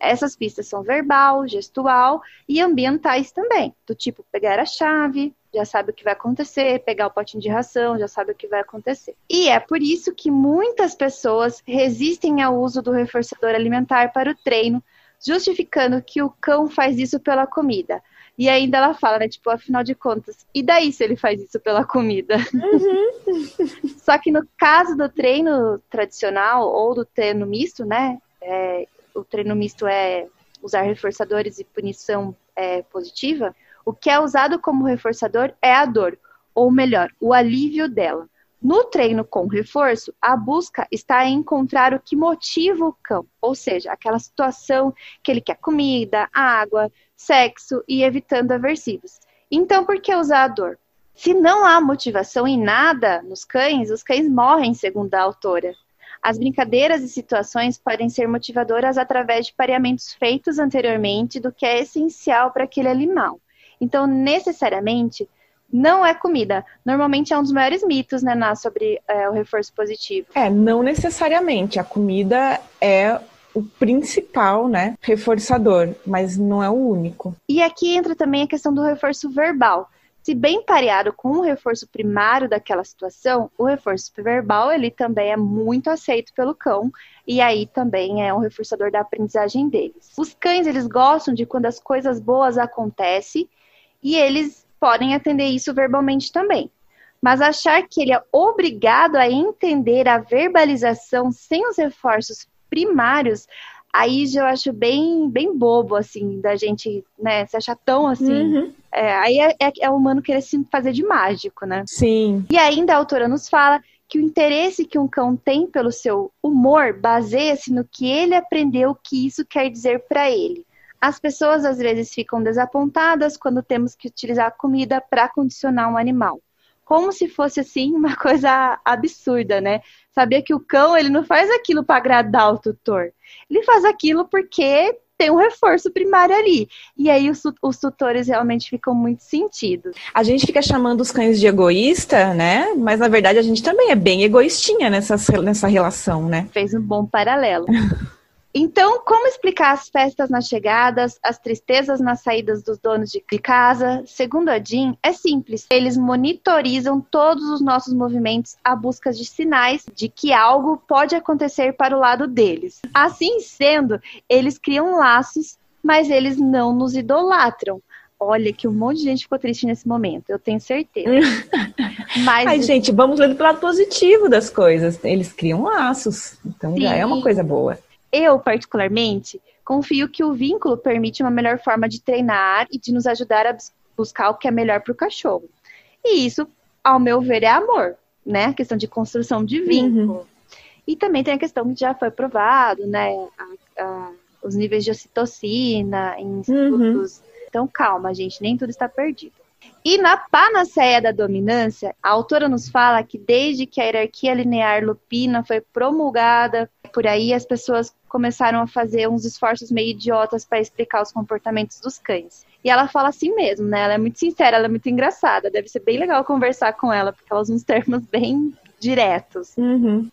Essas pistas são verbal, gestual e ambientais também, do tipo pegar a chave, já sabe o que vai acontecer, pegar o potinho de ração, já sabe o que vai acontecer. E é por isso que muitas pessoas resistem ao uso do reforçador alimentar para o treino, justificando que o cão faz isso pela comida. E ainda ela fala, né? Tipo, afinal de contas, e daí se ele faz isso pela comida? Uhum. Só que no caso do treino tradicional ou do treino misto, né? É, o treino misto é usar reforçadores e punição é, positiva. O que é usado como reforçador é a dor, ou melhor, o alívio dela. No treino com reforço, a busca está em encontrar o que motiva o cão, ou seja, aquela situação que ele quer comida, água, sexo e evitando aversivos. Então, por que usar a dor? Se não há motivação em nada nos cães, os cães morrem, segundo a autora. As brincadeiras e situações podem ser motivadoras através de pareamentos feitos anteriormente do que é essencial para aquele animal. Então, necessariamente, não é comida. Normalmente é um dos maiores mitos, né, Ná, sobre é, o reforço positivo. É, não necessariamente. A comida é o principal, né, reforçador, mas não é o único. E aqui entra também a questão do reforço verbal. Se bem pareado com o reforço primário daquela situação, o reforço verbal ele também é muito aceito pelo cão e aí também é um reforçador da aprendizagem deles. Os cães eles gostam de quando as coisas boas acontecem e eles podem atender isso verbalmente também. Mas achar que ele é obrigado a entender a verbalização sem os reforços primários aí já eu acho bem, bem bobo, assim, da gente, né, se achar tão assim. Uhum. É, aí é, é, é o humano querer se fazer de mágico, né? Sim. E ainda a autora nos fala que o interesse que um cão tem pelo seu humor baseia-se no que ele aprendeu que isso quer dizer para ele. As pessoas às vezes ficam desapontadas quando temos que utilizar a comida para condicionar um animal como se fosse assim uma coisa absurda, né? Sabia que o cão ele não faz aquilo para agradar o tutor, ele faz aquilo porque tem um reforço primário ali. E aí os, os, tutores realmente ficam muito sentidos. A gente fica chamando os cães de egoísta, né? Mas na verdade a gente também é bem egoístinha nessa, nessa relação, né? Fez um bom paralelo. Então, como explicar as festas nas chegadas, as tristezas nas saídas dos donos de casa? Segundo a Jean, é simples. Eles monitorizam todos os nossos movimentos à busca de sinais de que algo pode acontecer para o lado deles. Assim sendo, eles criam laços, mas eles não nos idolatram. Olha que um monte de gente ficou triste nesse momento, eu tenho certeza. Mas Ai, gente, vamos ler do lado positivo das coisas. Eles criam laços, então Sim. já é uma coisa boa. Eu, particularmente, confio que o vínculo permite uma melhor forma de treinar e de nos ajudar a buscar o que é melhor para o cachorro. E isso, ao meu ver, é amor, né? A questão de construção de vínculo. Uhum. E também tem a questão que já foi provado, né? A, a, os níveis de ocitocina em estudos. Uhum. Então, calma, gente, nem tudo está perdido. E na panaceia da dominância, a autora nos fala que desde que a hierarquia linear lupina foi promulgada por aí, as pessoas começaram a fazer uns esforços meio idiotas para explicar os comportamentos dos cães. E ela fala assim mesmo, né? Ela é muito sincera, ela é muito engraçada. Deve ser bem legal conversar com ela, porque ela usa uns termos bem diretos. Uhum.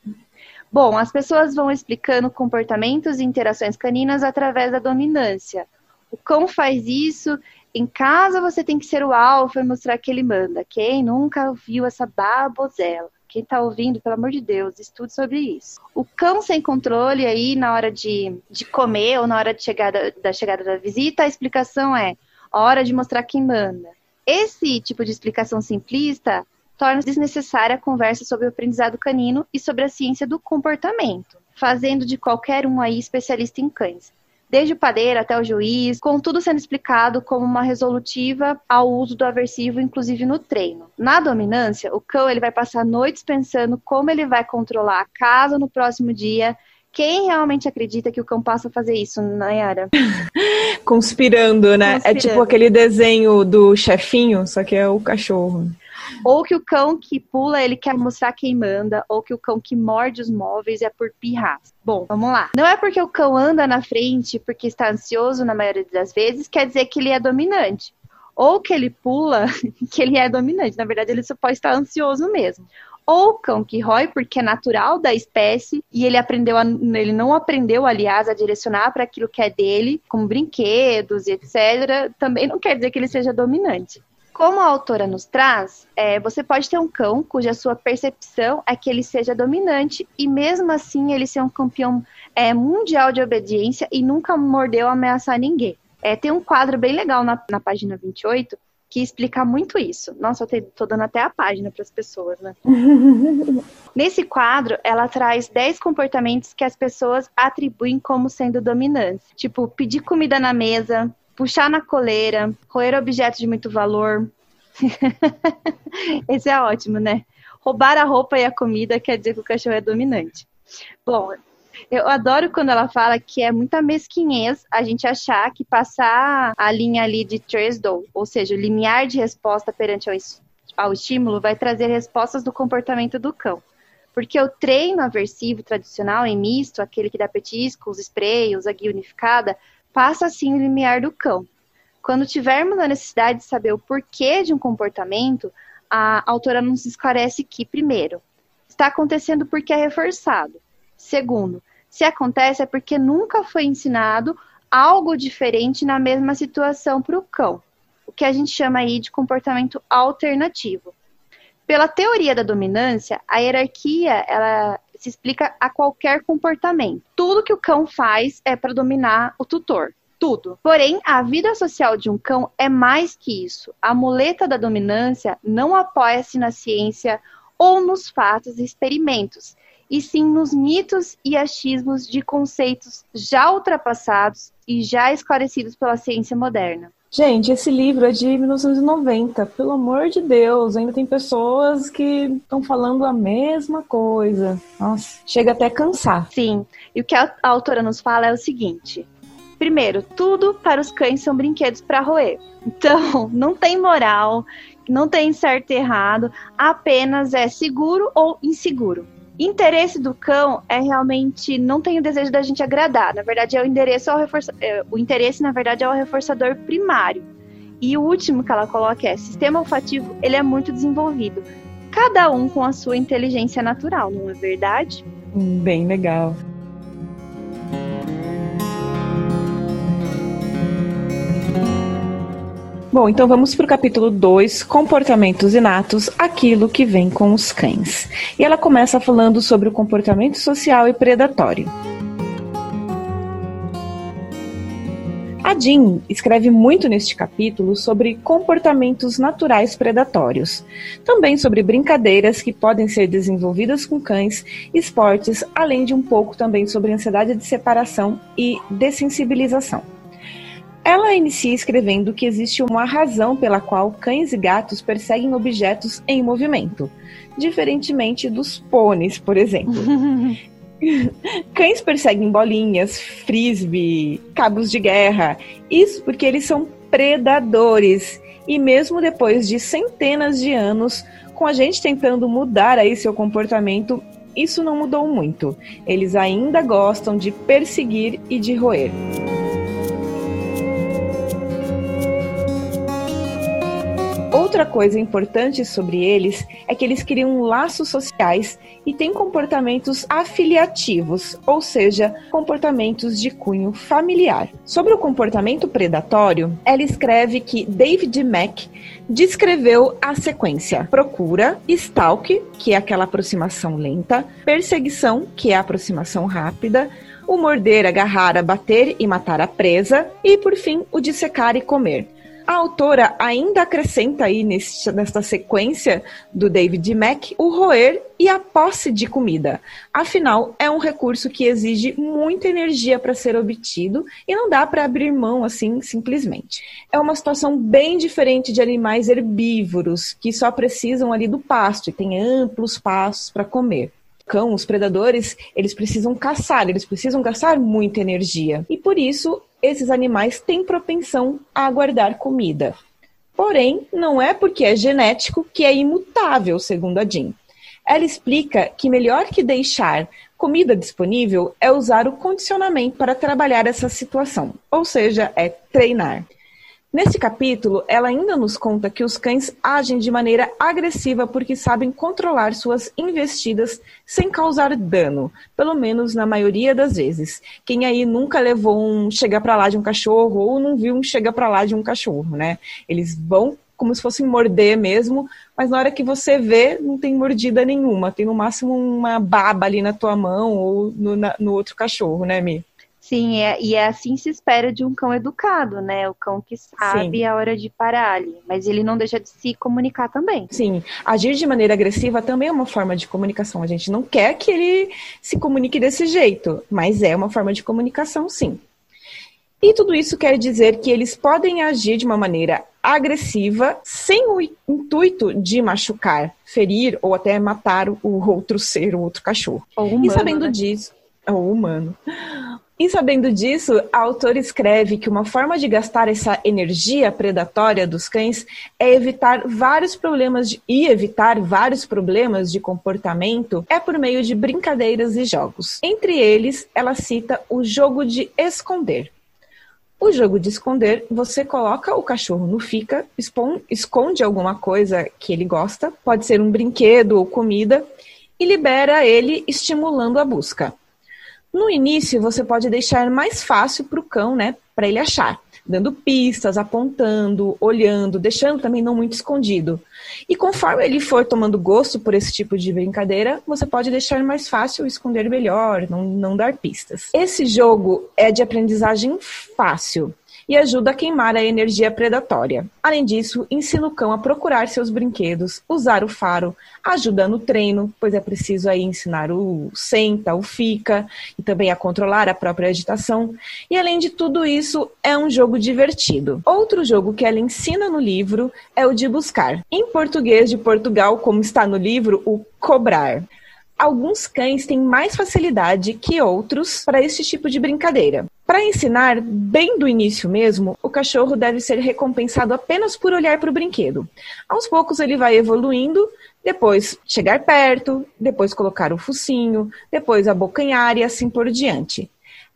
Bom, as pessoas vão explicando comportamentos e interações caninas através da dominância. O cão faz isso em casa você tem que ser o alfa e mostrar que ele manda. Quem nunca viu essa babosela? Quem tá ouvindo, pelo amor de Deus, estude sobre isso. O cão sem controle aí na hora de, de comer ou na hora de chegada, da chegada da visita, a explicação é hora de mostrar quem manda. Esse tipo de explicação simplista torna desnecessária a conversa sobre o aprendizado canino e sobre a ciência do comportamento, fazendo de qualquer um aí especialista em cães desde o padeiro até o juiz, com tudo sendo explicado como uma resolutiva ao uso do aversivo, inclusive no treino. Na dominância, o cão ele vai passar noites pensando como ele vai controlar a casa no próximo dia. Quem realmente acredita que o cão passa a fazer isso, Nayara? Conspirando, né? Conspirando. É tipo aquele desenho do chefinho, só que é o cachorro. Ou que o cão que pula, ele quer mostrar quem manda, ou que o cão que morde os móveis é por pirraça. Bom, vamos lá. Não é porque o cão anda na frente porque está ansioso na maioria das vezes, quer dizer que ele é dominante. Ou que ele pula, que ele é dominante. Na verdade, ele só pode estar ansioso mesmo ou cão que rói porque é natural da espécie e ele aprendeu a, ele não aprendeu aliás a direcionar para aquilo que é dele, como brinquedos e etc, também não quer dizer que ele seja dominante. Como a autora nos traz, é, você pode ter um cão cuja sua percepção é que ele seja dominante e mesmo assim ele ser um campeão é, mundial de obediência e nunca mordeu ou ameaçar ninguém. É, tem um quadro bem legal na, na página 28 que explica muito isso. Nossa, eu tô dando até a página para as pessoas, né? Nesse quadro, ela traz 10 comportamentos que as pessoas atribuem como sendo dominantes. Tipo, pedir comida na mesa, puxar na coleira, roer objetos de muito valor. Esse é ótimo, né? Roubar a roupa e a comida quer dizer que o cachorro é dominante. Bom, eu adoro quando ela fala que é muita mesquinhez a gente achar que passar a linha ali de Tresdal, ou seja, o limiar de resposta perante ao estímulo vai trazer respostas do comportamento do cão. Porque o treino aversivo tradicional em misto, aquele que dá petisco, os spray, a guia unificada, passa assim o limiar do cão. Quando tivermos a necessidade de saber o porquê de um comportamento, a autora nos esclarece que, primeiro, está acontecendo porque é reforçado. Segundo, se acontece é porque nunca foi ensinado algo diferente na mesma situação para o cão, o que a gente chama aí de comportamento alternativo. Pela teoria da dominância, a hierarquia ela se explica a qualquer comportamento. Tudo que o cão faz é para dominar o tutor. Tudo. Porém, a vida social de um cão é mais que isso. A muleta da dominância não apoia-se na ciência ou nos fatos e experimentos, e sim nos mitos e achismos de conceitos já ultrapassados e já esclarecidos pela ciência moderna. Gente, esse livro é de 1990. Pelo amor de Deus, ainda tem pessoas que estão falando a mesma coisa. Nossa, chega até a cansar. Sim, e o que a autora nos fala é o seguinte: primeiro, tudo para os cães são brinquedos para roer. Então, não tem moral, não tem certo e errado, apenas é seguro ou inseguro. Interesse do cão é realmente não tem o desejo da gente agradar. Na verdade, é o endereço ao reforça... É, o interesse, na verdade, é o reforçador primário. E o último que ela coloca é sistema olfativo, ele é muito desenvolvido. Cada um com a sua inteligência natural, não é verdade? Bem legal. Bom, então vamos para o capítulo 2, Comportamentos Inatos, aquilo que vem com os cães. E ela começa falando sobre o comportamento social e predatório. A Jean escreve muito neste capítulo sobre comportamentos naturais predatórios, também sobre brincadeiras que podem ser desenvolvidas com cães, esportes, além de um pouco também sobre ansiedade de separação e dessensibilização. Ela inicia escrevendo que existe uma razão pela qual cães e gatos perseguem objetos em movimento, diferentemente dos pôneis, por exemplo. Cães perseguem bolinhas, frisbee, cabos de guerra. Isso porque eles são predadores. E mesmo depois de centenas de anos, com a gente tentando mudar aí seu comportamento, isso não mudou muito. Eles ainda gostam de perseguir e de roer. Outra coisa importante sobre eles é que eles criam laços sociais e têm comportamentos afiliativos, ou seja, comportamentos de cunho familiar. Sobre o comportamento predatório, ela escreve que David Mack descreveu a sequência: procura, stalk, que é aquela aproximação lenta, perseguição, que é a aproximação rápida, o morder, agarrar, abater e matar a presa, e por fim, o dissecar e comer. A autora ainda acrescenta aí nesta sequência do David Mack o roer e a posse de comida. Afinal, é um recurso que exige muita energia para ser obtido e não dá para abrir mão assim simplesmente. É uma situação bem diferente de animais herbívoros que só precisam ali do pasto e têm amplos pastos para comer cão, os predadores, eles precisam caçar, eles precisam gastar muita energia. E por isso, esses animais têm propensão a guardar comida. Porém, não é porque é genético que é imutável, segundo a Jean. Ela explica que melhor que deixar comida disponível é usar o condicionamento para trabalhar essa situação, ou seja, é treinar. Nesse capítulo, ela ainda nos conta que os cães agem de maneira agressiva porque sabem controlar suas investidas sem causar dano, pelo menos na maioria das vezes. Quem aí nunca levou um chega para lá de um cachorro ou não viu um chega para lá de um cachorro, né? Eles vão como se fossem morder mesmo, mas na hora que você vê, não tem mordida nenhuma, tem no máximo uma baba ali na tua mão ou no, na, no outro cachorro, né, Mi? Sim, é, e é assim se espera de um cão educado, né? O cão que sabe Sim. a hora de parar ali. Mas ele não deixa de se comunicar também. Sim, agir de maneira agressiva também é uma forma de comunicação. A gente não quer que ele se comunique desse jeito, mas é uma forma de comunicação, sim. E tudo isso quer dizer que eles podem agir de uma maneira agressiva, sem o intuito de machucar, ferir ou até matar o outro ser, o outro cachorro. Humano, e sabendo né? disso, o humano. E sabendo disso, a autora escreve que uma forma de gastar essa energia predatória dos cães é evitar vários problemas de, e evitar vários problemas de comportamento é por meio de brincadeiras e jogos. Entre eles, ela cita o jogo de esconder. O jogo de esconder, você coloca o cachorro no fica, esconde alguma coisa que ele gosta, pode ser um brinquedo ou comida, e libera ele estimulando a busca. No início, você pode deixar mais fácil para o cão, né, para ele achar, dando pistas, apontando, olhando, deixando também não muito escondido. E conforme ele for tomando gosto por esse tipo de brincadeira, você pode deixar mais fácil esconder melhor, não, não dar pistas. Esse jogo é de aprendizagem fácil e ajuda a queimar a energia predatória. Além disso, ensina o cão a procurar seus brinquedos, usar o faro, ajuda no treino, pois é preciso aí ensinar o senta, o fica e também a controlar a própria agitação. E além de tudo isso, é um jogo divertido. Outro jogo que ela ensina no livro é o de buscar. Em português de Portugal, como está no livro, o cobrar alguns cães têm mais facilidade que outros para esse tipo de brincadeira. Para ensinar bem do início mesmo, o cachorro deve ser recompensado apenas por olhar para o brinquedo. Aos poucos ele vai evoluindo, depois chegar perto, depois colocar o focinho, depois abocanhar e assim por diante.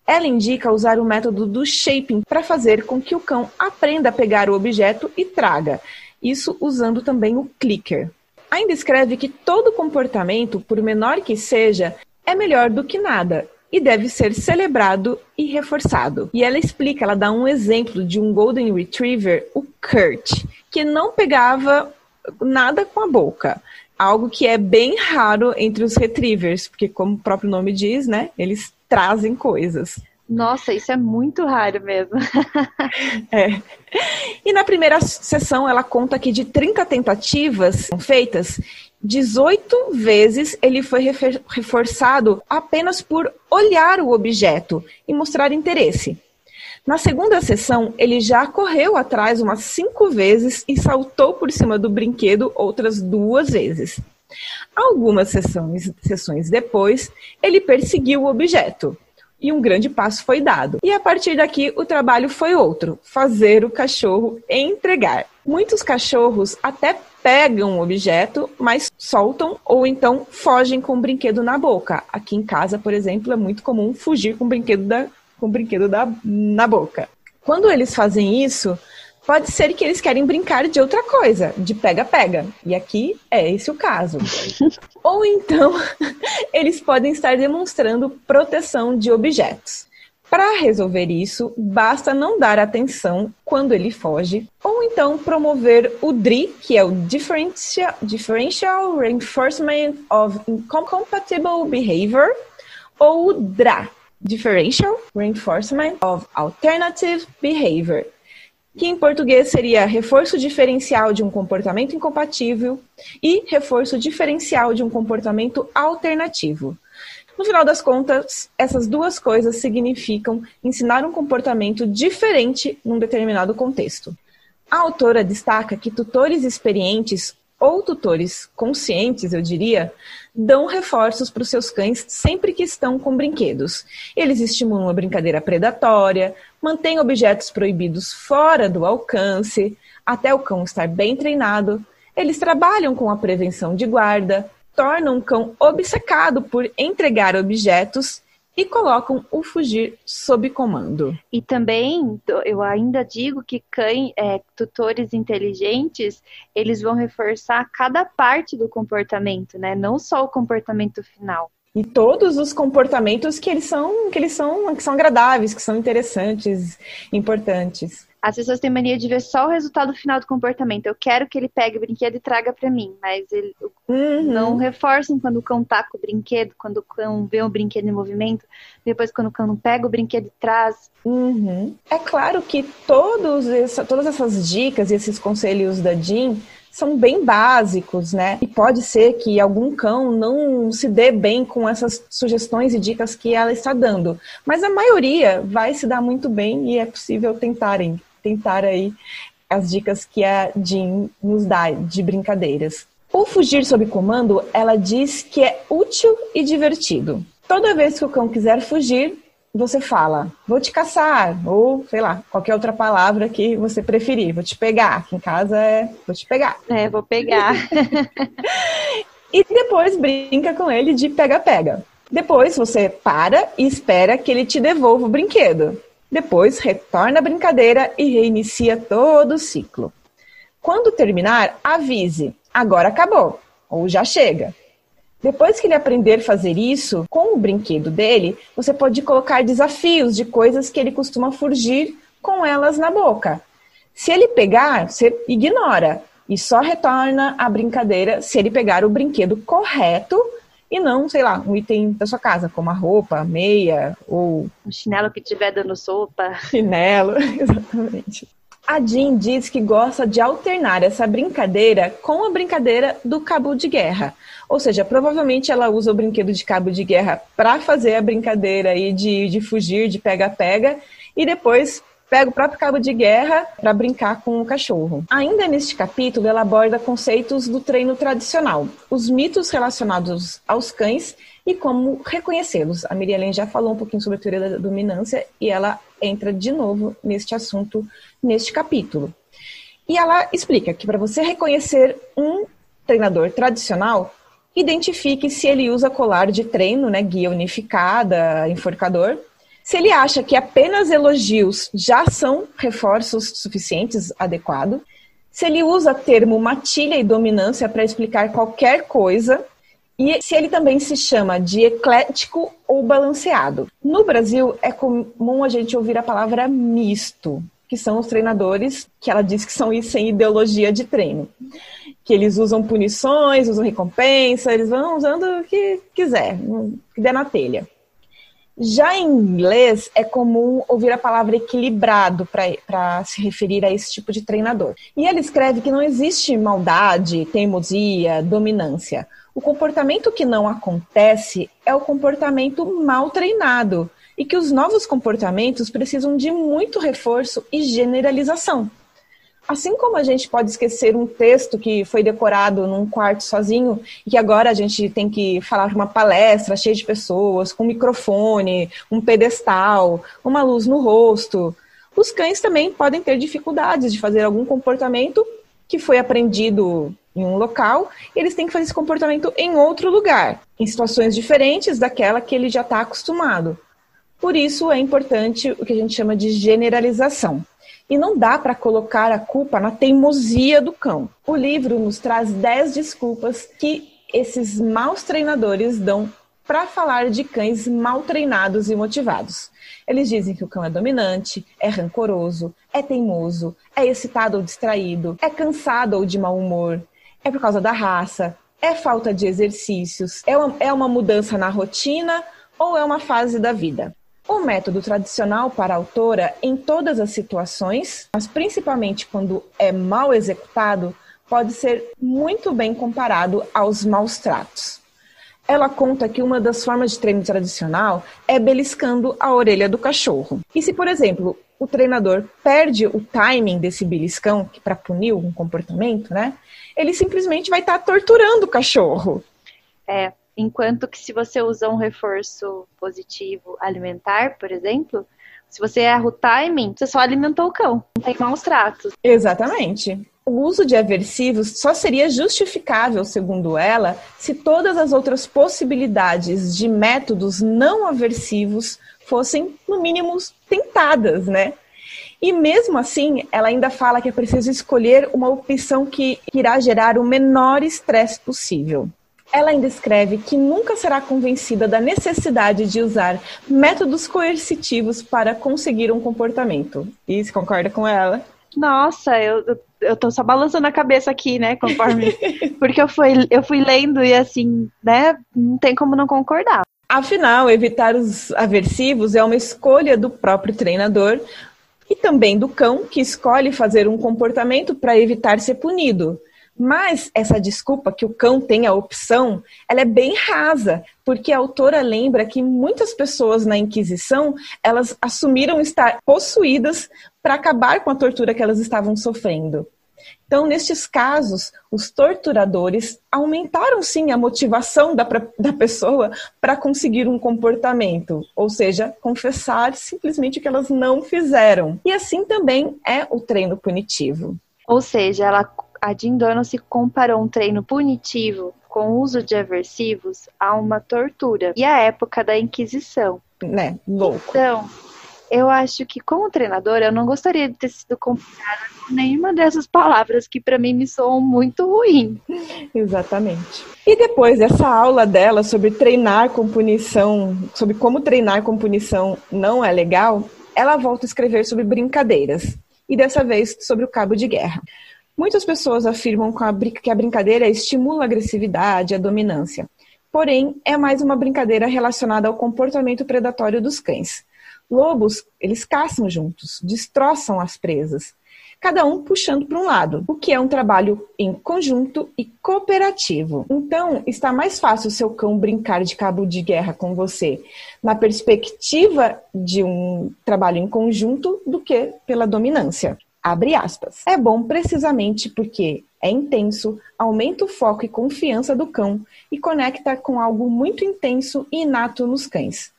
Ela indica usar o método do shaping para fazer com que o cão aprenda a pegar o objeto e traga, isso usando também o clicker. Ainda escreve que todo comportamento, por menor que seja, é melhor do que nada e deve ser celebrado e reforçado. E ela explica, ela dá um exemplo de um Golden Retriever, o Kurt, que não pegava nada com a boca. Algo que é bem raro entre os retrievers, porque como o próprio nome diz, né, eles trazem coisas. Nossa, isso é muito raro mesmo. é. E na primeira sessão, ela conta que de 30 tentativas feitas, 18 vezes ele foi reforçado apenas por olhar o objeto e mostrar interesse. Na segunda sessão, ele já correu atrás umas cinco vezes e saltou por cima do brinquedo outras duas vezes. Algumas sessões, sessões depois, ele perseguiu o objeto e um grande passo foi dado. E a partir daqui o trabalho foi outro: fazer o cachorro entregar. Muitos cachorros até pegam o objeto, mas soltam ou então fogem com o brinquedo na boca. Aqui em casa, por exemplo, é muito comum fugir com o brinquedo, da, com o brinquedo da, na boca. Quando eles fazem isso, pode ser que eles querem brincar de outra coisa, de pega-pega. E aqui é esse o caso. Ou então, eles podem estar demonstrando proteção de objetos. Para resolver isso, basta não dar atenção quando ele foge, ou então promover o DRI, que é o Differential, Differential Reinforcement of Incompatible Behavior, ou o DRA, Differential Reinforcement of Alternative Behavior, que em português seria reforço diferencial de um comportamento incompatível e reforço diferencial de um comportamento alternativo. No final das contas, essas duas coisas significam ensinar um comportamento diferente num determinado contexto. A autora destaca que tutores experientes ou tutores conscientes, eu diria, dão reforços para os seus cães sempre que estão com brinquedos. Eles estimulam a brincadeira predatória, mantêm objetos proibidos fora do alcance, até o cão estar bem treinado. Eles trabalham com a prevenção de guarda, tornam o cão obcecado por entregar objetos e colocam o fugir sob comando. E também eu ainda digo que cães, é, tutores inteligentes, eles vão reforçar cada parte do comportamento, né? Não só o comportamento final. E todos os comportamentos que eles são, que eles são, que são agradáveis, que são interessantes, importantes. As pessoas têm mania de ver só o resultado final do comportamento. Eu quero que ele pegue o brinquedo e traga para mim, mas ele uhum. não reforçam quando o cão tá com o brinquedo, quando o cão vê o brinquedo em movimento, depois quando o cão não pega o brinquedo e traz. Uhum. É claro que todos essa, todas essas dicas e esses conselhos da Jean são bem básicos, né? E pode ser que algum cão não se dê bem com essas sugestões e dicas que ela está dando, mas a maioria vai se dar muito bem e é possível tentarem tentar aí as dicas que a Jean nos dá de brincadeiras. O fugir sob comando, ela diz que é útil e divertido. Toda vez que o cão quiser fugir, você fala, vou te caçar, ou sei lá, qualquer outra palavra que você preferir, vou te pegar. Aqui em casa é vou te pegar. É, vou pegar. e depois brinca com ele de pega-pega. Depois você para e espera que ele te devolva o brinquedo. Depois retorna a brincadeira e reinicia todo o ciclo. Quando terminar, avise: agora acabou, ou já chega. Depois que ele aprender a fazer isso com o brinquedo dele, você pode colocar desafios de coisas que ele costuma fugir com elas na boca. Se ele pegar, você ignora e só retorna a brincadeira se ele pegar o brinquedo correto e não, sei lá, um item da sua casa, como a roupa, a meia ou. O chinelo que estiver dando sopa. Chinelo, exatamente. A Jean diz que gosta de alternar essa brincadeira com a brincadeira do cabo de guerra. Ou seja, provavelmente ela usa o brinquedo de cabo de guerra para fazer a brincadeira aí de, de fugir, de pega-pega, e depois pega o próprio cabo de guerra para brincar com o cachorro. Ainda neste capítulo, ela aborda conceitos do treino tradicional, os mitos relacionados aos cães e como reconhecê-los. A Miriam já falou um pouquinho sobre a teoria da dominância e ela entra de novo neste assunto neste capítulo. E ela explica que para você reconhecer um treinador tradicional, identifique se ele usa colar de treino, né, guia unificada, enforcador. Se ele acha que apenas elogios já são reforços suficientes, adequado. Se ele usa termo matilha e dominância para explicar qualquer coisa, e se ele também se chama de eclético ou balanceado. No Brasil, é comum a gente ouvir a palavra misto, que são os treinadores que ela diz que são sem ideologia de treino. Que eles usam punições, usam recompensa, eles vão usando o que quiser, o que der na telha. Já em inglês, é comum ouvir a palavra equilibrado para se referir a esse tipo de treinador. E ele escreve que não existe maldade, teimosia, dominância. O comportamento que não acontece é o comportamento mal treinado e que os novos comportamentos precisam de muito reforço e generalização. Assim como a gente pode esquecer um texto que foi decorado num quarto sozinho e que agora a gente tem que falar uma palestra cheia de pessoas, com um microfone, um pedestal, uma luz no rosto, os cães também podem ter dificuldades de fazer algum comportamento que foi aprendido em um local, eles têm que fazer esse comportamento em outro lugar, em situações diferentes daquela que ele já está acostumado. Por isso é importante o que a gente chama de generalização. E não dá para colocar a culpa na teimosia do cão. O livro nos traz 10 desculpas que esses maus treinadores dão para falar de cães mal treinados e motivados. Eles dizem que o cão é dominante, é rancoroso, é teimoso, é excitado ou distraído, é cansado ou de mau humor, é por causa da raça, é falta de exercícios, é uma, é uma mudança na rotina ou é uma fase da vida. O método tradicional para a autora, em todas as situações, mas principalmente quando é mal executado, pode ser muito bem comparado aos maus tratos. Ela conta que uma das formas de treino tradicional é beliscando a orelha do cachorro. E se, por exemplo, o treinador perde o timing desse beliscão para punir um comportamento, né? Ele simplesmente vai estar tá torturando o cachorro. É, Enquanto que se você usa um reforço positivo alimentar, por exemplo, se você erra o timing, você só alimentou o cão, não tem maus tratos. Exatamente. O uso de aversivos só seria justificável, segundo ela, se todas as outras possibilidades de métodos não aversivos fossem, no mínimo, tentadas, né? E mesmo assim, ela ainda fala que é preciso escolher uma opção que irá gerar o menor estresse possível. Ela ainda escreve que nunca será convencida da necessidade de usar métodos coercitivos para conseguir um comportamento. E se concorda com ela? Nossa, eu, eu tô só balançando a cabeça aqui, né, conforme. Porque eu fui, eu fui lendo e assim, né, não tem como não concordar. Afinal, evitar os aversivos é uma escolha do próprio treinador e também do cão, que escolhe fazer um comportamento para evitar ser punido. Mas essa desculpa que o cão tem a opção, ela é bem rasa, porque a autora lembra que muitas pessoas na Inquisição, elas assumiram estar possuídas para acabar com a tortura que elas estavam sofrendo. Então, nestes casos, os torturadores aumentaram sim a motivação da, da pessoa para conseguir um comportamento, ou seja, confessar simplesmente o que elas não fizeram. E assim também é o treino punitivo. Ou seja, ela, a Jean se comparou um treino punitivo com o uso de aversivos a uma tortura e a época da Inquisição. Né, louco. Então, eu acho que como treinadora eu não gostaria de ter sido comparada com nenhuma dessas palavras que para mim me soam muito ruim. Exatamente. E depois dessa aula dela sobre treinar com punição, sobre como treinar com punição não é legal, ela volta a escrever sobre brincadeiras e dessa vez sobre o cabo de guerra. Muitas pessoas afirmam que a brincadeira estimula a agressividade a dominância. Porém, é mais uma brincadeira relacionada ao comportamento predatório dos cães. Lobos, eles caçam juntos, destroçam as presas, cada um puxando para um lado, o que é um trabalho em conjunto e cooperativo. Então, está mais fácil o seu cão brincar de cabo de guerra com você na perspectiva de um trabalho em conjunto do que pela dominância. Abre aspas. É bom precisamente porque é intenso, aumenta o foco e confiança do cão e conecta com algo muito intenso e inato nos cães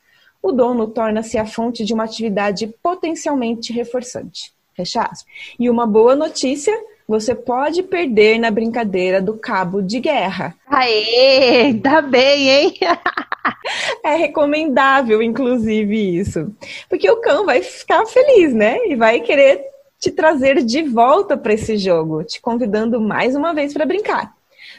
o dono torna-se a fonte de uma atividade potencialmente reforçante. Fecha aspas. E uma boa notícia, você pode perder na brincadeira do cabo de guerra. Aê, tá bem, hein? é recomendável, inclusive, isso. Porque o cão vai ficar feliz, né? E vai querer te trazer de volta para esse jogo, te convidando mais uma vez para brincar.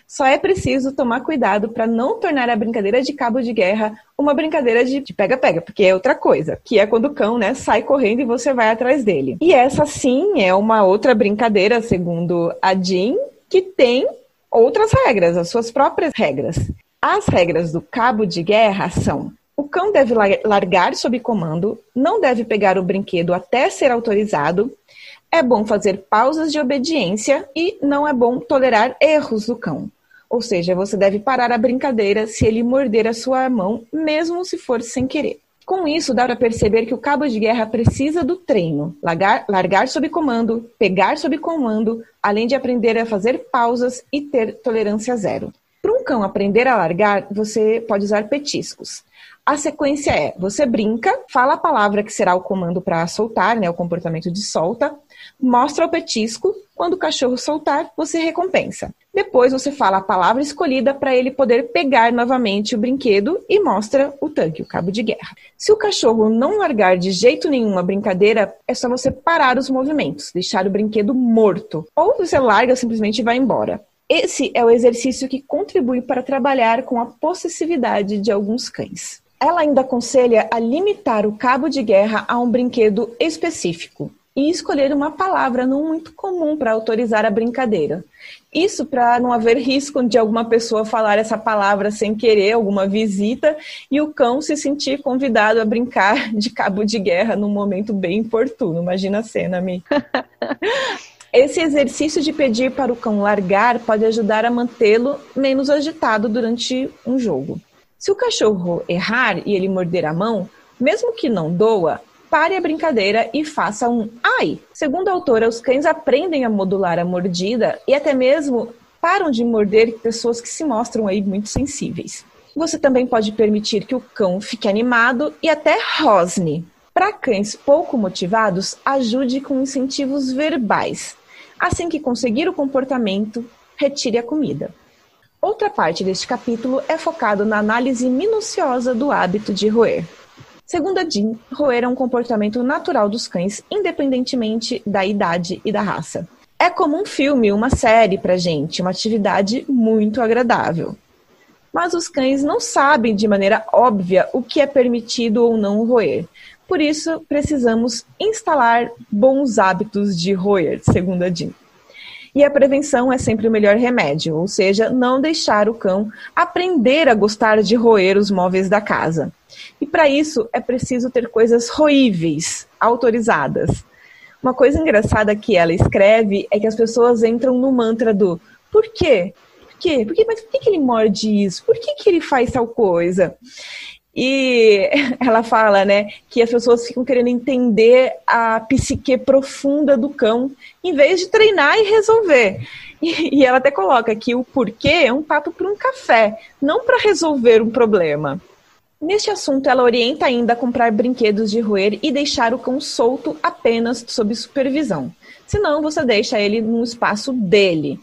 Só é preciso tomar cuidado para não tornar a brincadeira de cabo de guerra uma brincadeira de pega-pega, porque é outra coisa, que é quando o cão, né, sai correndo e você vai atrás dele. E essa sim é uma outra brincadeira, segundo a Jean, que tem outras regras, as suas próprias regras. As regras do cabo de guerra são: cão deve largar sob comando, não deve pegar o brinquedo até ser autorizado, é bom fazer pausas de obediência e não é bom tolerar erros do cão. Ou seja, você deve parar a brincadeira se ele morder a sua mão, mesmo se for sem querer. Com isso, dá para perceber que o cabo de guerra precisa do treino, largar, largar sob comando, pegar sob comando, além de aprender a fazer pausas e ter tolerância zero. Para um cão aprender a largar, você pode usar petiscos. A sequência é: você brinca, fala a palavra que será o comando para soltar, né, o comportamento de solta, mostra o petisco, quando o cachorro soltar, você recompensa. Depois você fala a palavra escolhida para ele poder pegar novamente o brinquedo e mostra o tanque, o cabo de guerra. Se o cachorro não largar de jeito nenhum a brincadeira, é só você parar os movimentos, deixar o brinquedo morto. Ou você larga simplesmente e vai embora. Esse é o exercício que contribui para trabalhar com a possessividade de alguns cães. Ela ainda aconselha a limitar o cabo de guerra a um brinquedo específico e escolher uma palavra não muito comum para autorizar a brincadeira. Isso para não haver risco de alguma pessoa falar essa palavra sem querer, alguma visita, e o cão se sentir convidado a brincar de cabo de guerra num momento bem oportuno. Imagina a cena, Mi. Esse exercício de pedir para o cão largar pode ajudar a mantê-lo menos agitado durante um jogo. Se o cachorro errar e ele morder a mão, mesmo que não doa, pare a brincadeira e faça um ai. Segundo a autora, os cães aprendem a modular a mordida e até mesmo param de morder pessoas que se mostram aí muito sensíveis. Você também pode permitir que o cão fique animado e até rosne. Para cães pouco motivados, ajude com incentivos verbais. Assim que conseguir o comportamento, retire a comida. Outra parte deste capítulo é focado na análise minuciosa do hábito de roer. Segundo a Jean, roer é um comportamento natural dos cães, independentemente da idade e da raça. É como um filme, uma série pra gente, uma atividade muito agradável. Mas os cães não sabem de maneira óbvia o que é permitido ou não roer. Por isso, precisamos instalar bons hábitos de roer, segundo a Jean. E a prevenção é sempre o melhor remédio, ou seja, não deixar o cão aprender a gostar de roer os móveis da casa. E para isso é preciso ter coisas roíveis, autorizadas. Uma coisa engraçada que ela escreve é que as pessoas entram no mantra do por quê? Por quê? Por quê? Mas por que, que ele morde isso? Por que, que ele faz tal coisa? E ela fala, né, que as pessoas ficam querendo entender a psique profunda do cão, em vez de treinar e resolver. E, ela até coloca que o porquê é um papo para um café, não para resolver um problema. Neste assunto, ela orienta ainda a comprar brinquedos de roer e deixar o cão solto apenas sob supervisão. Senão, você deixa ele no espaço dele.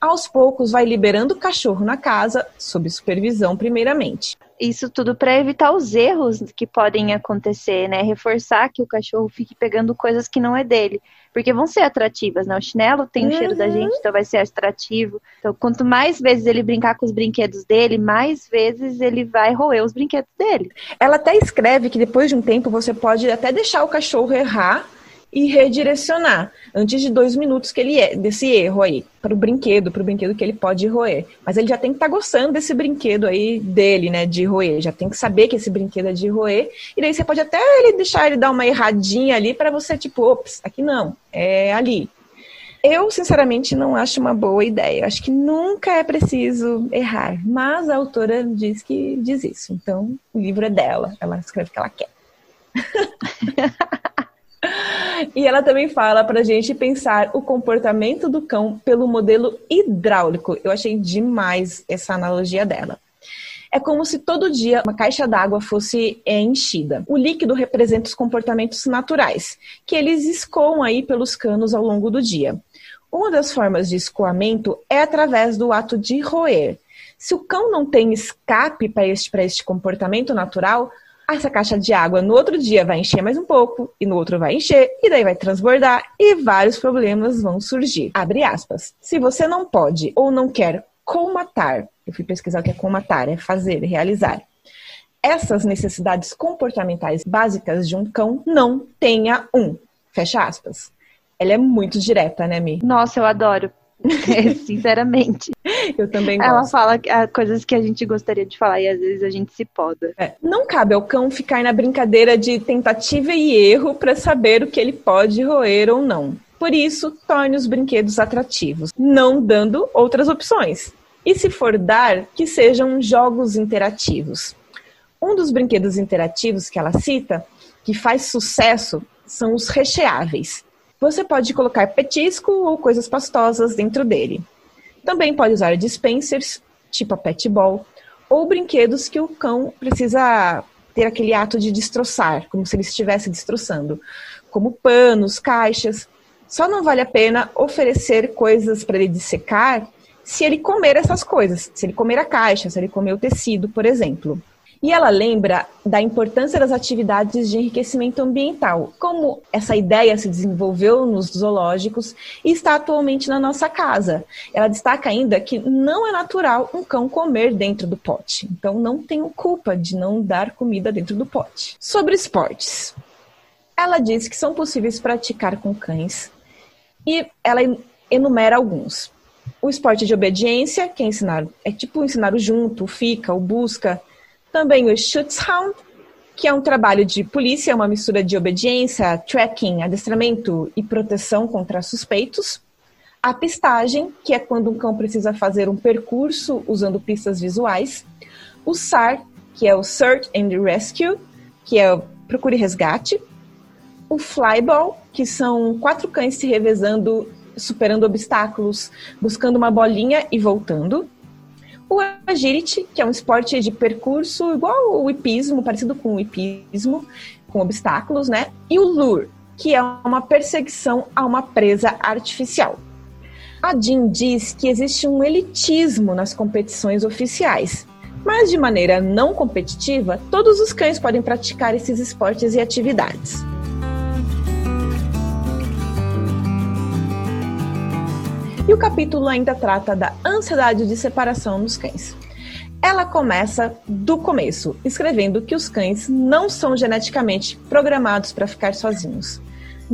Aos poucos, vai liberando o cachorro na casa, sob supervisão, primeiramente. Isso tudo para evitar os erros que podem acontecer, né? Reforçar que o cachorro fique pegando coisas que não é dele. Porque vão ser atrativas, né? O chinelo tem o cheiro da gente, então vai ser atrativo. Então, quanto mais vezes ele brincar com os brinquedos dele, mais vezes ele vai roer os brinquedos dele. Ela até escreve que depois de um tempo você pode até deixar o cachorro errar e redirecionar antes de dois minutos que ele é desse erro aí para o brinquedo, para o brinquedo que ele pode roer. Mas ele já tem que estar tá gostando desse brinquedo aí dele, né, de roer. Já tem que saber que esse brinquedo é de roer. E daí você pode até ele deixar ele dar uma erradinha ali para você tipo, ops, aqui não, é ali. Eu, sinceramente, não acho uma boa ideia. Acho que nunca é preciso errar. Mas a autora diz que diz isso. Então, o livro é dela. Ela escreve o que ela quer. E ela também fala para a gente pensar o comportamento do cão pelo modelo hidráulico. Eu achei demais essa analogia dela. É como se todo dia uma caixa d'água fosse enchida. O líquido representa os comportamentos naturais, que eles escoam aí pelos canos ao longo do dia. Uma das formas de escoamento é através do ato de roer. Se o cão não tem escape para este, este comportamento natural, essa caixa de água no outro dia vai encher mais um pouco, e no outro vai encher, e daí vai transbordar, e vários problemas vão surgir. Abre aspas. Se você não pode ou não quer comatar, eu fui pesquisar o que é comatar, é fazer, realizar. Essas necessidades comportamentais básicas de um cão, não tenha um. Fecha aspas. Ela é muito direta, né, Mi? Nossa, eu adoro. Sinceramente. Eu também gosto. Ela fala ah, coisas que a gente gostaria de falar e às vezes a gente se poda. É. Não cabe ao cão ficar na brincadeira de tentativa e erro para saber o que ele pode roer ou não. Por isso, torne os brinquedos atrativos, não dando outras opções. E se for dar, que sejam jogos interativos. Um dos brinquedos interativos que ela cita, que faz sucesso, são os recheáveis. Você pode colocar petisco ou coisas pastosas dentro dele. Também pode usar dispensers, tipo a pet ball, ou brinquedos que o cão precisa ter aquele ato de destroçar, como se ele estivesse destroçando, como panos, caixas. Só não vale a pena oferecer coisas para ele dissecar se ele comer essas coisas, se ele comer a caixa, se ele comer o tecido, por exemplo. E ela lembra da importância das atividades de enriquecimento ambiental, como essa ideia se desenvolveu nos zoológicos e está atualmente na nossa casa. Ela destaca ainda que não é natural um cão comer dentro do pote, então não tenho culpa de não dar comida dentro do pote. Sobre esportes. Ela diz que são possíveis praticar com cães e ela enumera alguns. O esporte de obediência, que é ensinar, é tipo ensinar o junto, o fica, o busca, também o Schutzhound, que é um trabalho de polícia, uma mistura de obediência, tracking, adestramento e proteção contra suspeitos. A pistagem, que é quando um cão precisa fazer um percurso usando pistas visuais. O SAR, que é o Search and Rescue, que é o procure resgate. O Flyball, que são quatro cães se revezando, superando obstáculos, buscando uma bolinha e voltando. O agility, que é um esporte de percurso igual o hipismo, parecido com o hipismo, com obstáculos, né? E o lure, que é uma perseguição a uma presa artificial. A Jean diz que existe um elitismo nas competições oficiais, mas de maneira não competitiva, todos os cães podem praticar esses esportes e atividades. E o capítulo ainda trata da ansiedade de separação nos cães. Ela começa do começo, escrevendo que os cães não são geneticamente programados para ficar sozinhos.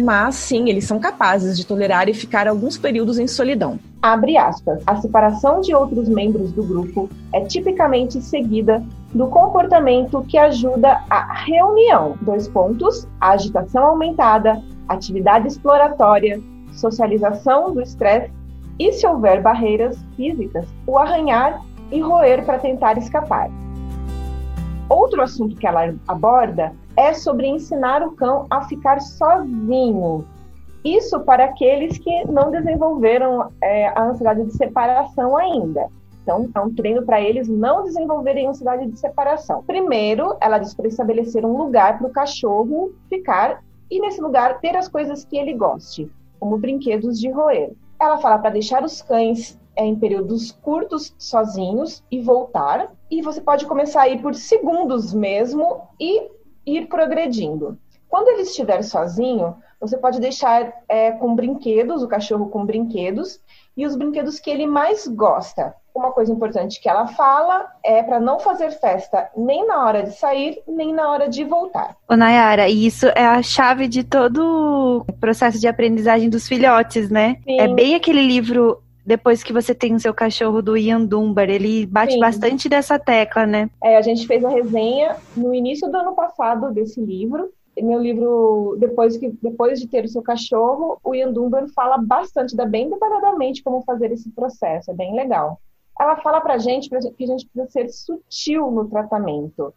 Mas sim, eles são capazes de tolerar e ficar alguns períodos em solidão. Abre aspas. A separação de outros membros do grupo é tipicamente seguida do comportamento que ajuda a reunião. Dois pontos: agitação aumentada, atividade exploratória, socialização do estresse e, se houver barreiras físicas, o arranhar e roer para tentar escapar. Outro assunto que ela aborda é sobre ensinar o cão a ficar sozinho. Isso para aqueles que não desenvolveram é, a ansiedade de separação ainda. Então, é um treino para eles não desenvolverem ansiedade de separação. Primeiro, ela diz para estabelecer um lugar para o cachorro ficar e, nesse lugar, ter as coisas que ele goste, como brinquedos de roer. Ela fala para deixar os cães é, em períodos curtos sozinhos e voltar. E você pode começar a ir por segundos mesmo e ir progredindo. Quando ele estiver sozinho, você pode deixar é, com brinquedos, o cachorro com brinquedos, e os brinquedos que ele mais gosta. Uma coisa importante que ela fala é para não fazer festa nem na hora de sair, nem na hora de voltar. Ô Nayara, e isso é a chave de todo o processo de aprendizagem dos filhotes, né? Sim. É bem aquele livro depois que você tem o seu cachorro do Ian Dunbar. Ele bate Sim. bastante dessa tecla, né? É, a gente fez a resenha no início do ano passado desse livro. Meu livro, depois, que, depois de ter o seu cachorro, o Ian Dunbar fala bastante, dá bem detalhadamente como fazer esse processo, é bem legal. Ela fala pra gente que a gente precisa ser sutil no tratamento.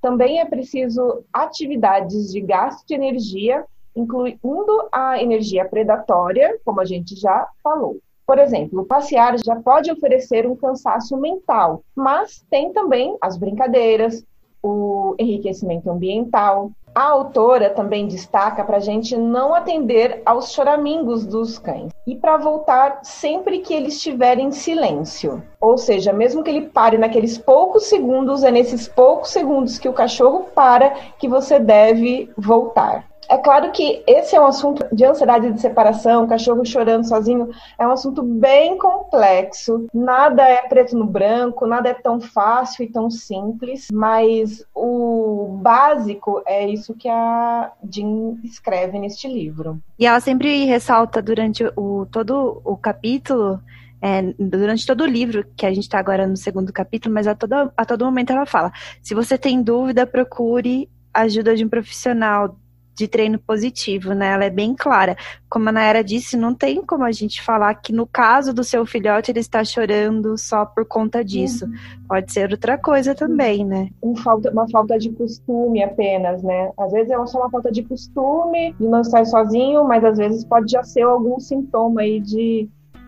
Também é preciso atividades de gasto de energia, incluindo a energia predatória, como a gente já falou. Por exemplo, passear já pode oferecer um cansaço mental, mas tem também as brincadeiras, o enriquecimento ambiental. A autora também destaca para a gente não atender aos choramingos dos cães e para voltar sempre que ele estiver em silêncio. Ou seja, mesmo que ele pare naqueles poucos segundos, é nesses poucos segundos que o cachorro para que você deve voltar. É claro que esse é um assunto de ansiedade de separação, cachorro chorando sozinho, é um assunto bem complexo. Nada é preto no branco, nada é tão fácil e tão simples, mas o básico é isso que a Jean escreve neste livro. E ela sempre ressalta durante o, todo o capítulo é, durante todo o livro, que a gente está agora no segundo capítulo, mas a todo, a todo momento ela fala: se você tem dúvida, procure ajuda de um profissional de treino positivo, né? Ela é bem clara. Como a Nayara disse, não tem como a gente falar que no caso do seu filhote ele está chorando só por conta disso. Uhum. Pode ser outra coisa também, né? Um falta, uma falta de costume apenas, né? Às vezes é só uma falta de costume de não estar sozinho, mas às vezes pode já ser algum sintoma aí de,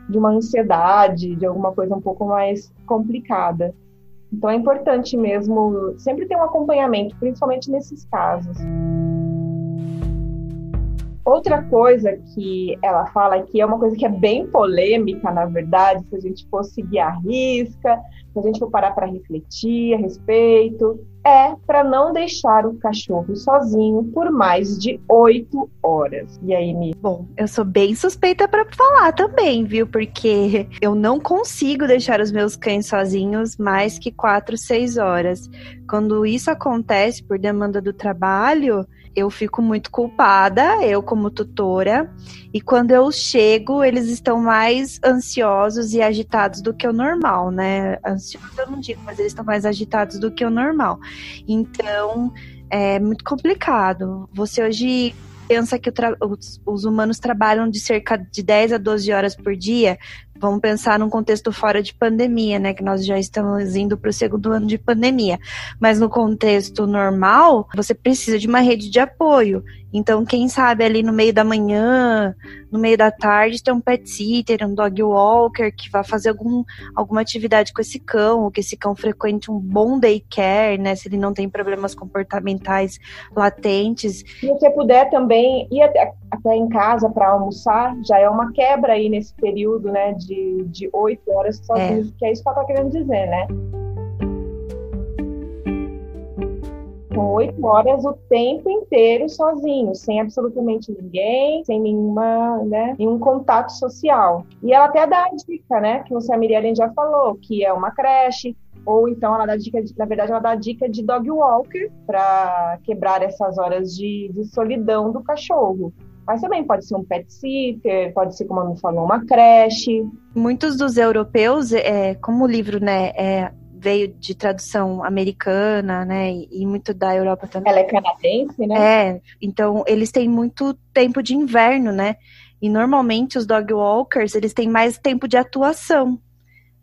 de uma ansiedade, de alguma coisa um pouco mais complicada. Então é importante mesmo sempre ter um acompanhamento, principalmente nesses casos. Outra coisa que ela fala que é uma coisa que é bem polêmica, na verdade, se a gente for seguir a risca, se a gente for parar para refletir a respeito, é para não deixar o cachorro sozinho por mais de oito horas. E aí, Mi? Bom, eu sou bem suspeita para falar também, viu? Porque eu não consigo deixar os meus cães sozinhos mais que quatro, seis horas. Quando isso acontece por demanda do trabalho, eu fico muito culpada, eu como tutora, e quando eu chego, eles estão mais ansiosos e agitados do que o normal, né? Ansiosos eu não digo, mas eles estão mais agitados do que o normal. Então, é muito complicado. Você hoje pensa que os, os, humanos trabalham de cerca de 10 a 12 horas por dia, vamos pensar num contexto fora de pandemia, né? Que nós já estamos indo para o segundo ano de pandemia. Mas no contexto normal, você precisa de uma rede de apoio. Então, quem sabe ali no meio da manhã, no meio da tarde, tem um pet sitter, um dog walker que vai fazer algum, alguma atividade com esse cão, ou que esse cão frequente um bom daycare, né? Se ele não tem problemas comportamentais latentes. Se você puder também ir até, até em casa para almoçar, já é uma quebra aí nesse período, né? De oito horas sozinho, é. que é isso que ela tá querendo dizer, né? Com oito horas o tempo inteiro sozinho, sem absolutamente ninguém, sem nenhuma, né, nenhum contato social. E ela até dá a dica, né, que você, a Miriam já falou, que é uma creche, ou então ela dá dica, de, na verdade, ela dá dica de dog walker para quebrar essas horas de, de solidão do cachorro. Mas também pode ser um pet sitter, pode ser, como a falou, uma creche. Muitos dos europeus, é, como o livro né, é veio de tradução americana, né, e muito da Europa também. Ela é canadense, né? É, então eles têm muito tempo de inverno, né? E normalmente os dog walkers, eles têm mais tempo de atuação.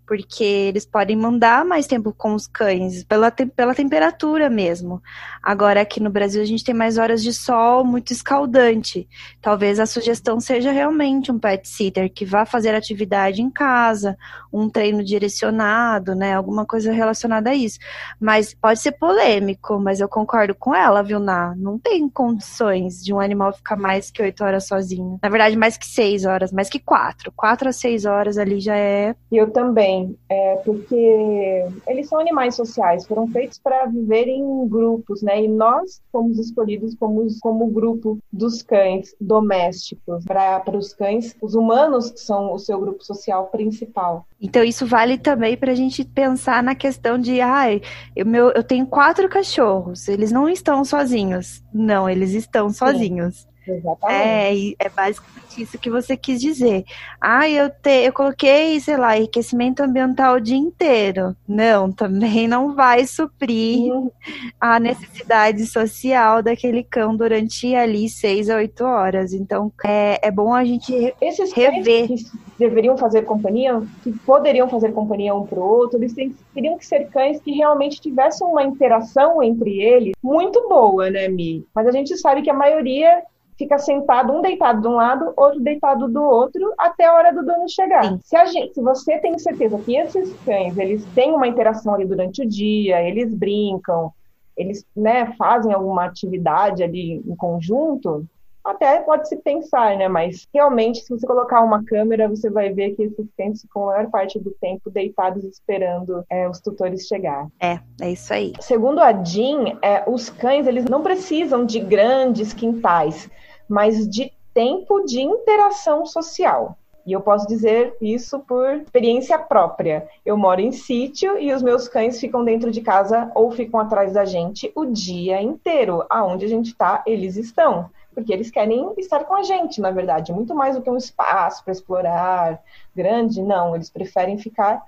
Porque eles podem mandar mais tempo com os cães, pela, te pela temperatura mesmo. Agora, aqui no Brasil, a gente tem mais horas de sol muito escaldante. Talvez a sugestão seja realmente um pet sitter que vá fazer atividade em casa, um treino direcionado, né? Alguma coisa relacionada a isso. Mas pode ser polêmico, mas eu concordo com ela, viu, Ná? Não tem condições de um animal ficar mais que oito horas sozinho. Na verdade, mais que seis horas, mais que quatro. Quatro a seis horas ali já é. Eu também, é, porque eles são animais sociais, foram feitos para viver em grupos, né? E nós fomos escolhidos como, como grupo dos cães domésticos. Para os cães, os humanos são o seu grupo social principal. Então, isso vale também para a gente pensar na questão de, ai, eu, meu, eu tenho quatro cachorros, eles não estão sozinhos. Não, eles estão sozinhos. Sim. Exatamente. É, é basicamente isso que você quis dizer. Ah, eu, te, eu coloquei, sei lá, enriquecimento ambiental o dia inteiro. Não, também não vai suprir uhum. a necessidade social daquele cão durante ali seis a oito horas. Então, é, é bom a gente Esses rever. Que deveriam fazer companhia, que poderiam fazer companhia um para o outro, eles teriam que ser cães que realmente tivessem uma interação entre eles muito boa, né, Mi? Mas a gente sabe que a maioria fica sentado, um deitado de um lado, outro deitado do outro, até a hora do dono chegar. Se, a gente, se você tem certeza que esses cães, eles têm uma interação ali durante o dia, eles brincam, eles né, fazem alguma atividade ali em conjunto, até pode se pensar, né? Mas realmente, se você colocar uma câmera, você vai ver que esses cães ficam a maior parte do tempo deitados esperando é, os tutores chegar. É, é isso aí. Segundo a Jean, é, os cães eles não precisam de grandes quintais mas de tempo de interação social. E eu posso dizer isso por experiência própria. Eu moro em sítio e os meus cães ficam dentro de casa ou ficam atrás da gente o dia inteiro. Aonde a gente está, eles estão. Porque eles querem estar com a gente, na verdade. Muito mais do que um espaço para explorar grande, não. Eles preferem ficar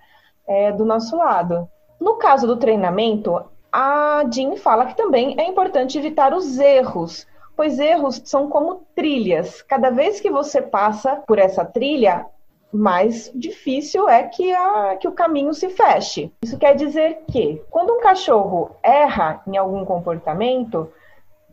é, do nosso lado. No caso do treinamento, a Jean fala que também é importante evitar os erros pois erros são como trilhas. Cada vez que você passa por essa trilha, mais difícil é que, a, que o caminho se feche. Isso quer dizer que, quando um cachorro erra em algum comportamento,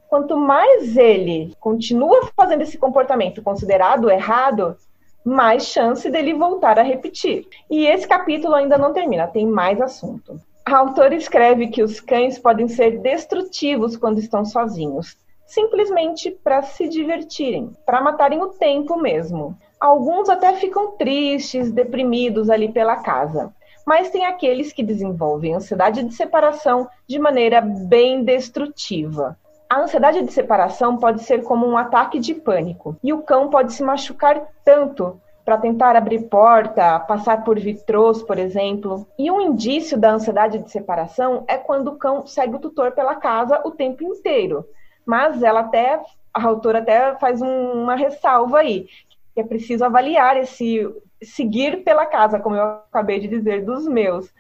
quanto mais ele continua fazendo esse comportamento considerado errado, mais chance dele voltar a repetir. E esse capítulo ainda não termina, tem mais assunto. A autora escreve que os cães podem ser destrutivos quando estão sozinhos, simplesmente para se divertirem, para matarem o tempo mesmo. Alguns até ficam tristes, deprimidos ali pela casa. Mas tem aqueles que desenvolvem ansiedade de separação de maneira bem destrutiva. A ansiedade de separação pode ser como um ataque de pânico, e o cão pode se machucar tanto para tentar abrir porta, passar por vitrôs, por exemplo. E um indício da ansiedade de separação é quando o cão segue o tutor pela casa o tempo inteiro, mas ela até, a autora até faz um, uma ressalva aí, que é preciso avaliar esse seguir pela casa, como eu acabei de dizer, dos meus.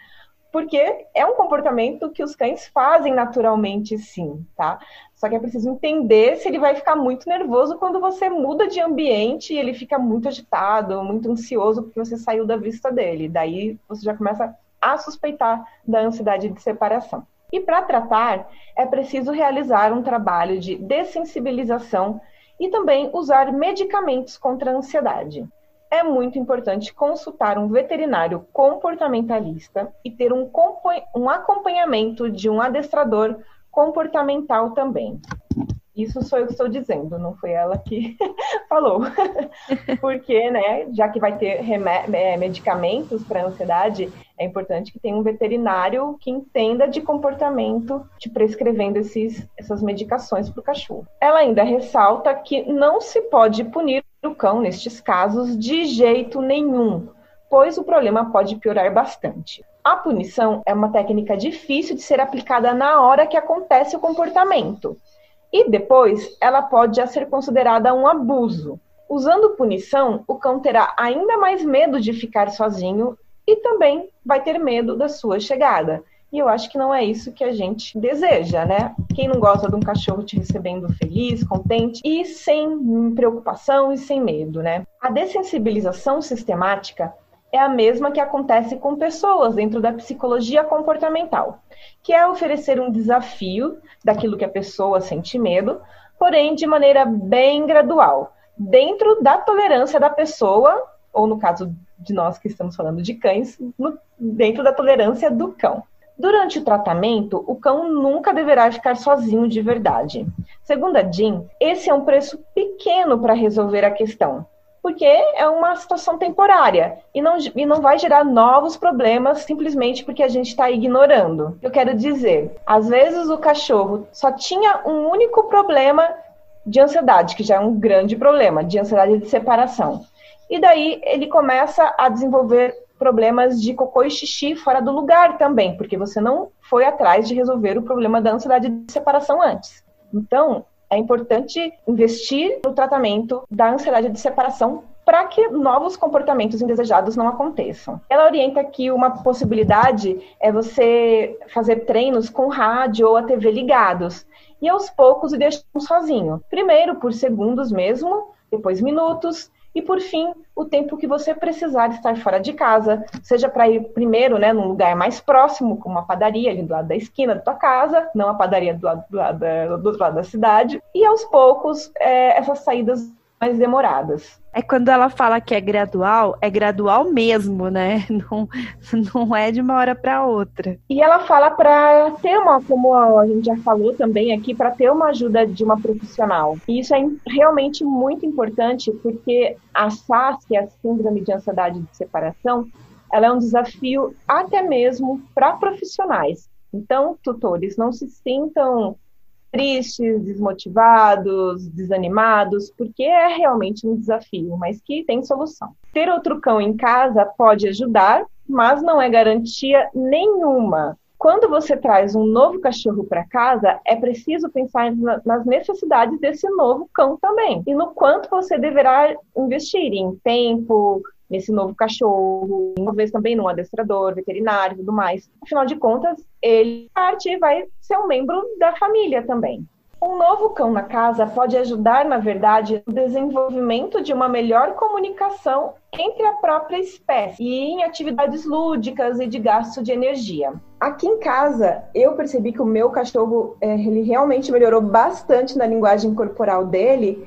Porque é um comportamento que os cães fazem naturalmente, sim, tá? Só que é preciso entender se ele vai ficar muito nervoso quando você muda de ambiente e ele fica muito agitado, muito ansioso porque você saiu da vista dele. Daí você já começa a suspeitar da ansiedade de separação. E para tratar, é preciso realizar um trabalho de dessensibilização e também usar medicamentos contra a ansiedade. É muito importante consultar um veterinário comportamentalista e ter um, um acompanhamento de um adestrador comportamental também. Isso sou eu que estou dizendo, não foi ela que falou. Porque, né, já que vai ter é, medicamentos para ansiedade, é importante que tenha um veterinário que entenda de comportamento, te prescrevendo esses, essas medicações para o cachorro. Ela ainda ressalta que não se pode punir o cão nestes casos de jeito nenhum, pois o problema pode piorar bastante. A punição é uma técnica difícil de ser aplicada na hora que acontece o comportamento e depois ela pode já ser considerada um abuso. Usando punição, o cão terá ainda mais medo de ficar sozinho e também vai ter medo da sua chegada. E eu acho que não é isso que a gente deseja, né? Quem não gosta de um cachorro te recebendo feliz, contente e sem preocupação e sem medo, né? A dessensibilização sistemática é a mesma que acontece com pessoas dentro da psicologia comportamental, que é oferecer um desafio daquilo que a pessoa sente medo, porém de maneira bem gradual, dentro da tolerância da pessoa, ou no caso de nós que estamos falando de cães, no, dentro da tolerância do cão. Durante o tratamento, o cão nunca deverá ficar sozinho de verdade. Segundo a Jean, esse é um preço pequeno para resolver a questão, porque é uma situação temporária e não, e não vai gerar novos problemas simplesmente porque a gente está ignorando. Eu quero dizer, às vezes o cachorro só tinha um único problema de ansiedade, que já é um grande problema, de ansiedade de separação. E daí ele começa a desenvolver problemas de cocô e xixi fora do lugar também, porque você não foi atrás de resolver o problema da ansiedade de separação antes. Então, é importante investir no tratamento da ansiedade de separação para que novos comportamentos indesejados não aconteçam. Ela orienta que uma possibilidade é você fazer treinos com rádio ou a TV ligados e aos poucos o deixar sozinho. Primeiro por segundos mesmo, depois minutos, e por fim, o tempo que você precisar estar fora de casa, seja para ir primeiro, né, num lugar mais próximo, como uma padaria ali do lado da esquina da tua casa, não a padaria do, lado, do, lado do outro lado da cidade, e aos poucos é, essas saídas mais demoradas. É quando ela fala que é gradual, é gradual mesmo, né? Não, não é de uma hora para outra. E ela fala para ter uma, como a gente já falou também aqui, para ter uma ajuda de uma profissional. E isso é realmente muito importante, porque a SAS, que é a Síndrome de Ansiedade de Separação, ela é um desafio até mesmo para profissionais. Então, tutores, não se sintam tristes, desmotivados, desanimados, porque é realmente um desafio, mas que tem solução. Ter outro cão em casa pode ajudar, mas não é garantia nenhuma. Quando você traz um novo cachorro para casa, é preciso pensar nas necessidades desse novo cão também e no quanto você deverá investir em tempo, nesse novo cachorro, talvez também num adestrador, veterinário e tudo mais. Afinal de contas, ele parte vai ser um membro da família também. Um novo cão na casa pode ajudar, na verdade, no desenvolvimento de uma melhor comunicação entre a própria espécie e em atividades lúdicas e de gasto de energia. Aqui em casa, eu percebi que o meu cachorro eh, ele realmente melhorou bastante na linguagem corporal dele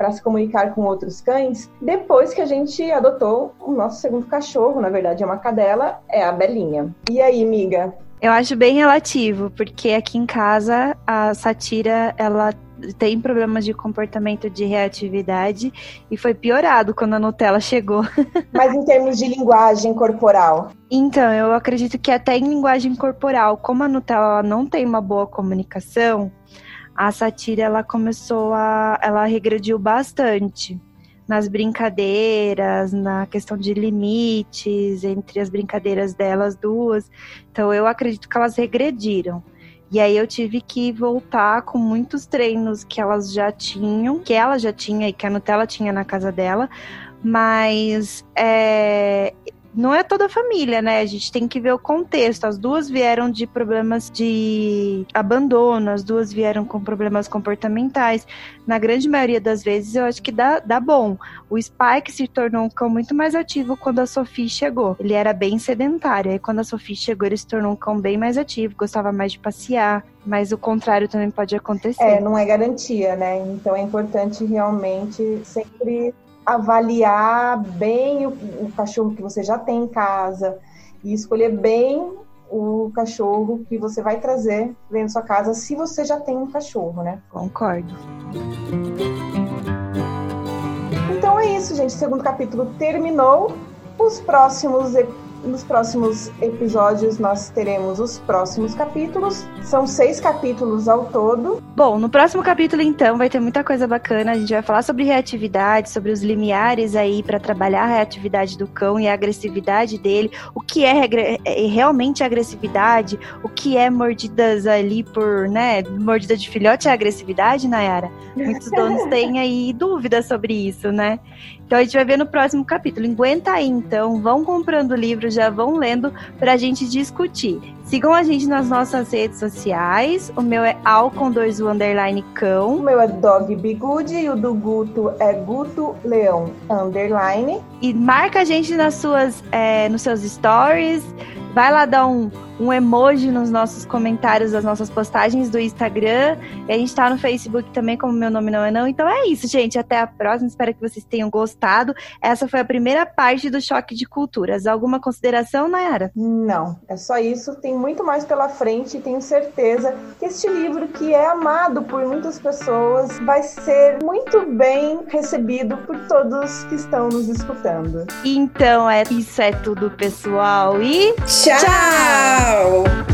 para se comunicar com outros cães depois que a gente adotou o nosso segundo cachorro, na verdade é uma cadela, é a Belinha. E aí, amiga? Eu acho bem relativo, porque aqui em casa a Satira, ela tem problemas de comportamento de reatividade e foi piorado quando a Nutella chegou. Mas em termos de linguagem corporal? Então, eu acredito que até em linguagem corporal, como a Nutella não tem uma boa comunicação, a Satira ela começou a. ela regrediu bastante nas brincadeiras, na questão de limites entre as brincadeiras delas duas. Então eu acredito que elas regrediram. E aí eu tive que voltar com muitos treinos que elas já tinham, que ela já tinha e que a Nutella tinha na casa dela, mas é, não é toda a família, né? A gente tem que ver o contexto. As duas vieram de problemas de abandono, as duas vieram com problemas comportamentais. Na grande maioria das vezes, eu acho que dá, dá bom. O Spike se tornou um cão muito mais ativo quando a Sophie chegou. Ele era bem sedentário. Aí, quando a Sophie chegou, ele se tornou um cão bem mais ativo, gostava mais de passear. Mas o contrário também pode acontecer. É, não é garantia, né? Então é importante realmente sempre avaliar bem o, o cachorro que você já tem em casa e escolher bem o cachorro que você vai trazer dentro da sua casa, se você já tem um cachorro, né? Concordo. Então é isso, gente. O segundo capítulo terminou. Os próximos episódios nos próximos episódios nós teremos os próximos capítulos. São seis capítulos ao todo. Bom, no próximo capítulo então vai ter muita coisa bacana. A gente vai falar sobre reatividade, sobre os limiares aí para trabalhar a reatividade do cão e a agressividade dele. O que é, é realmente agressividade? O que é mordidas ali por, né? Mordida de filhote é agressividade, Nayara? Muitos donos têm aí dúvidas sobre isso, né? Então a gente vai ver no próximo capítulo. Aguenta aí então, vão comprando o livro já vão lendo para a gente discutir. Sigam a gente nas nossas redes sociais. O meu é Alcon 2 underline cão. O meu é Dog Bigude e o do Guto é Guto Leão underline. E marca a gente nas suas, é, nos seus stories. Vai lá dar um, um emoji nos nossos comentários das nossas postagens do Instagram. E a gente tá no Facebook também, como meu nome não é não. Então é isso, gente. Até a próxima. Espero que vocês tenham gostado. Essa foi a primeira parte do Choque de Culturas. Alguma consideração, Nayara? Não, é só isso. Tem muito mais pela frente e tenho certeza que este livro, que é amado por muitas pessoas, vai ser muito bem recebido por todos que estão nos escutando. Então, é isso é tudo, pessoal. E tchau!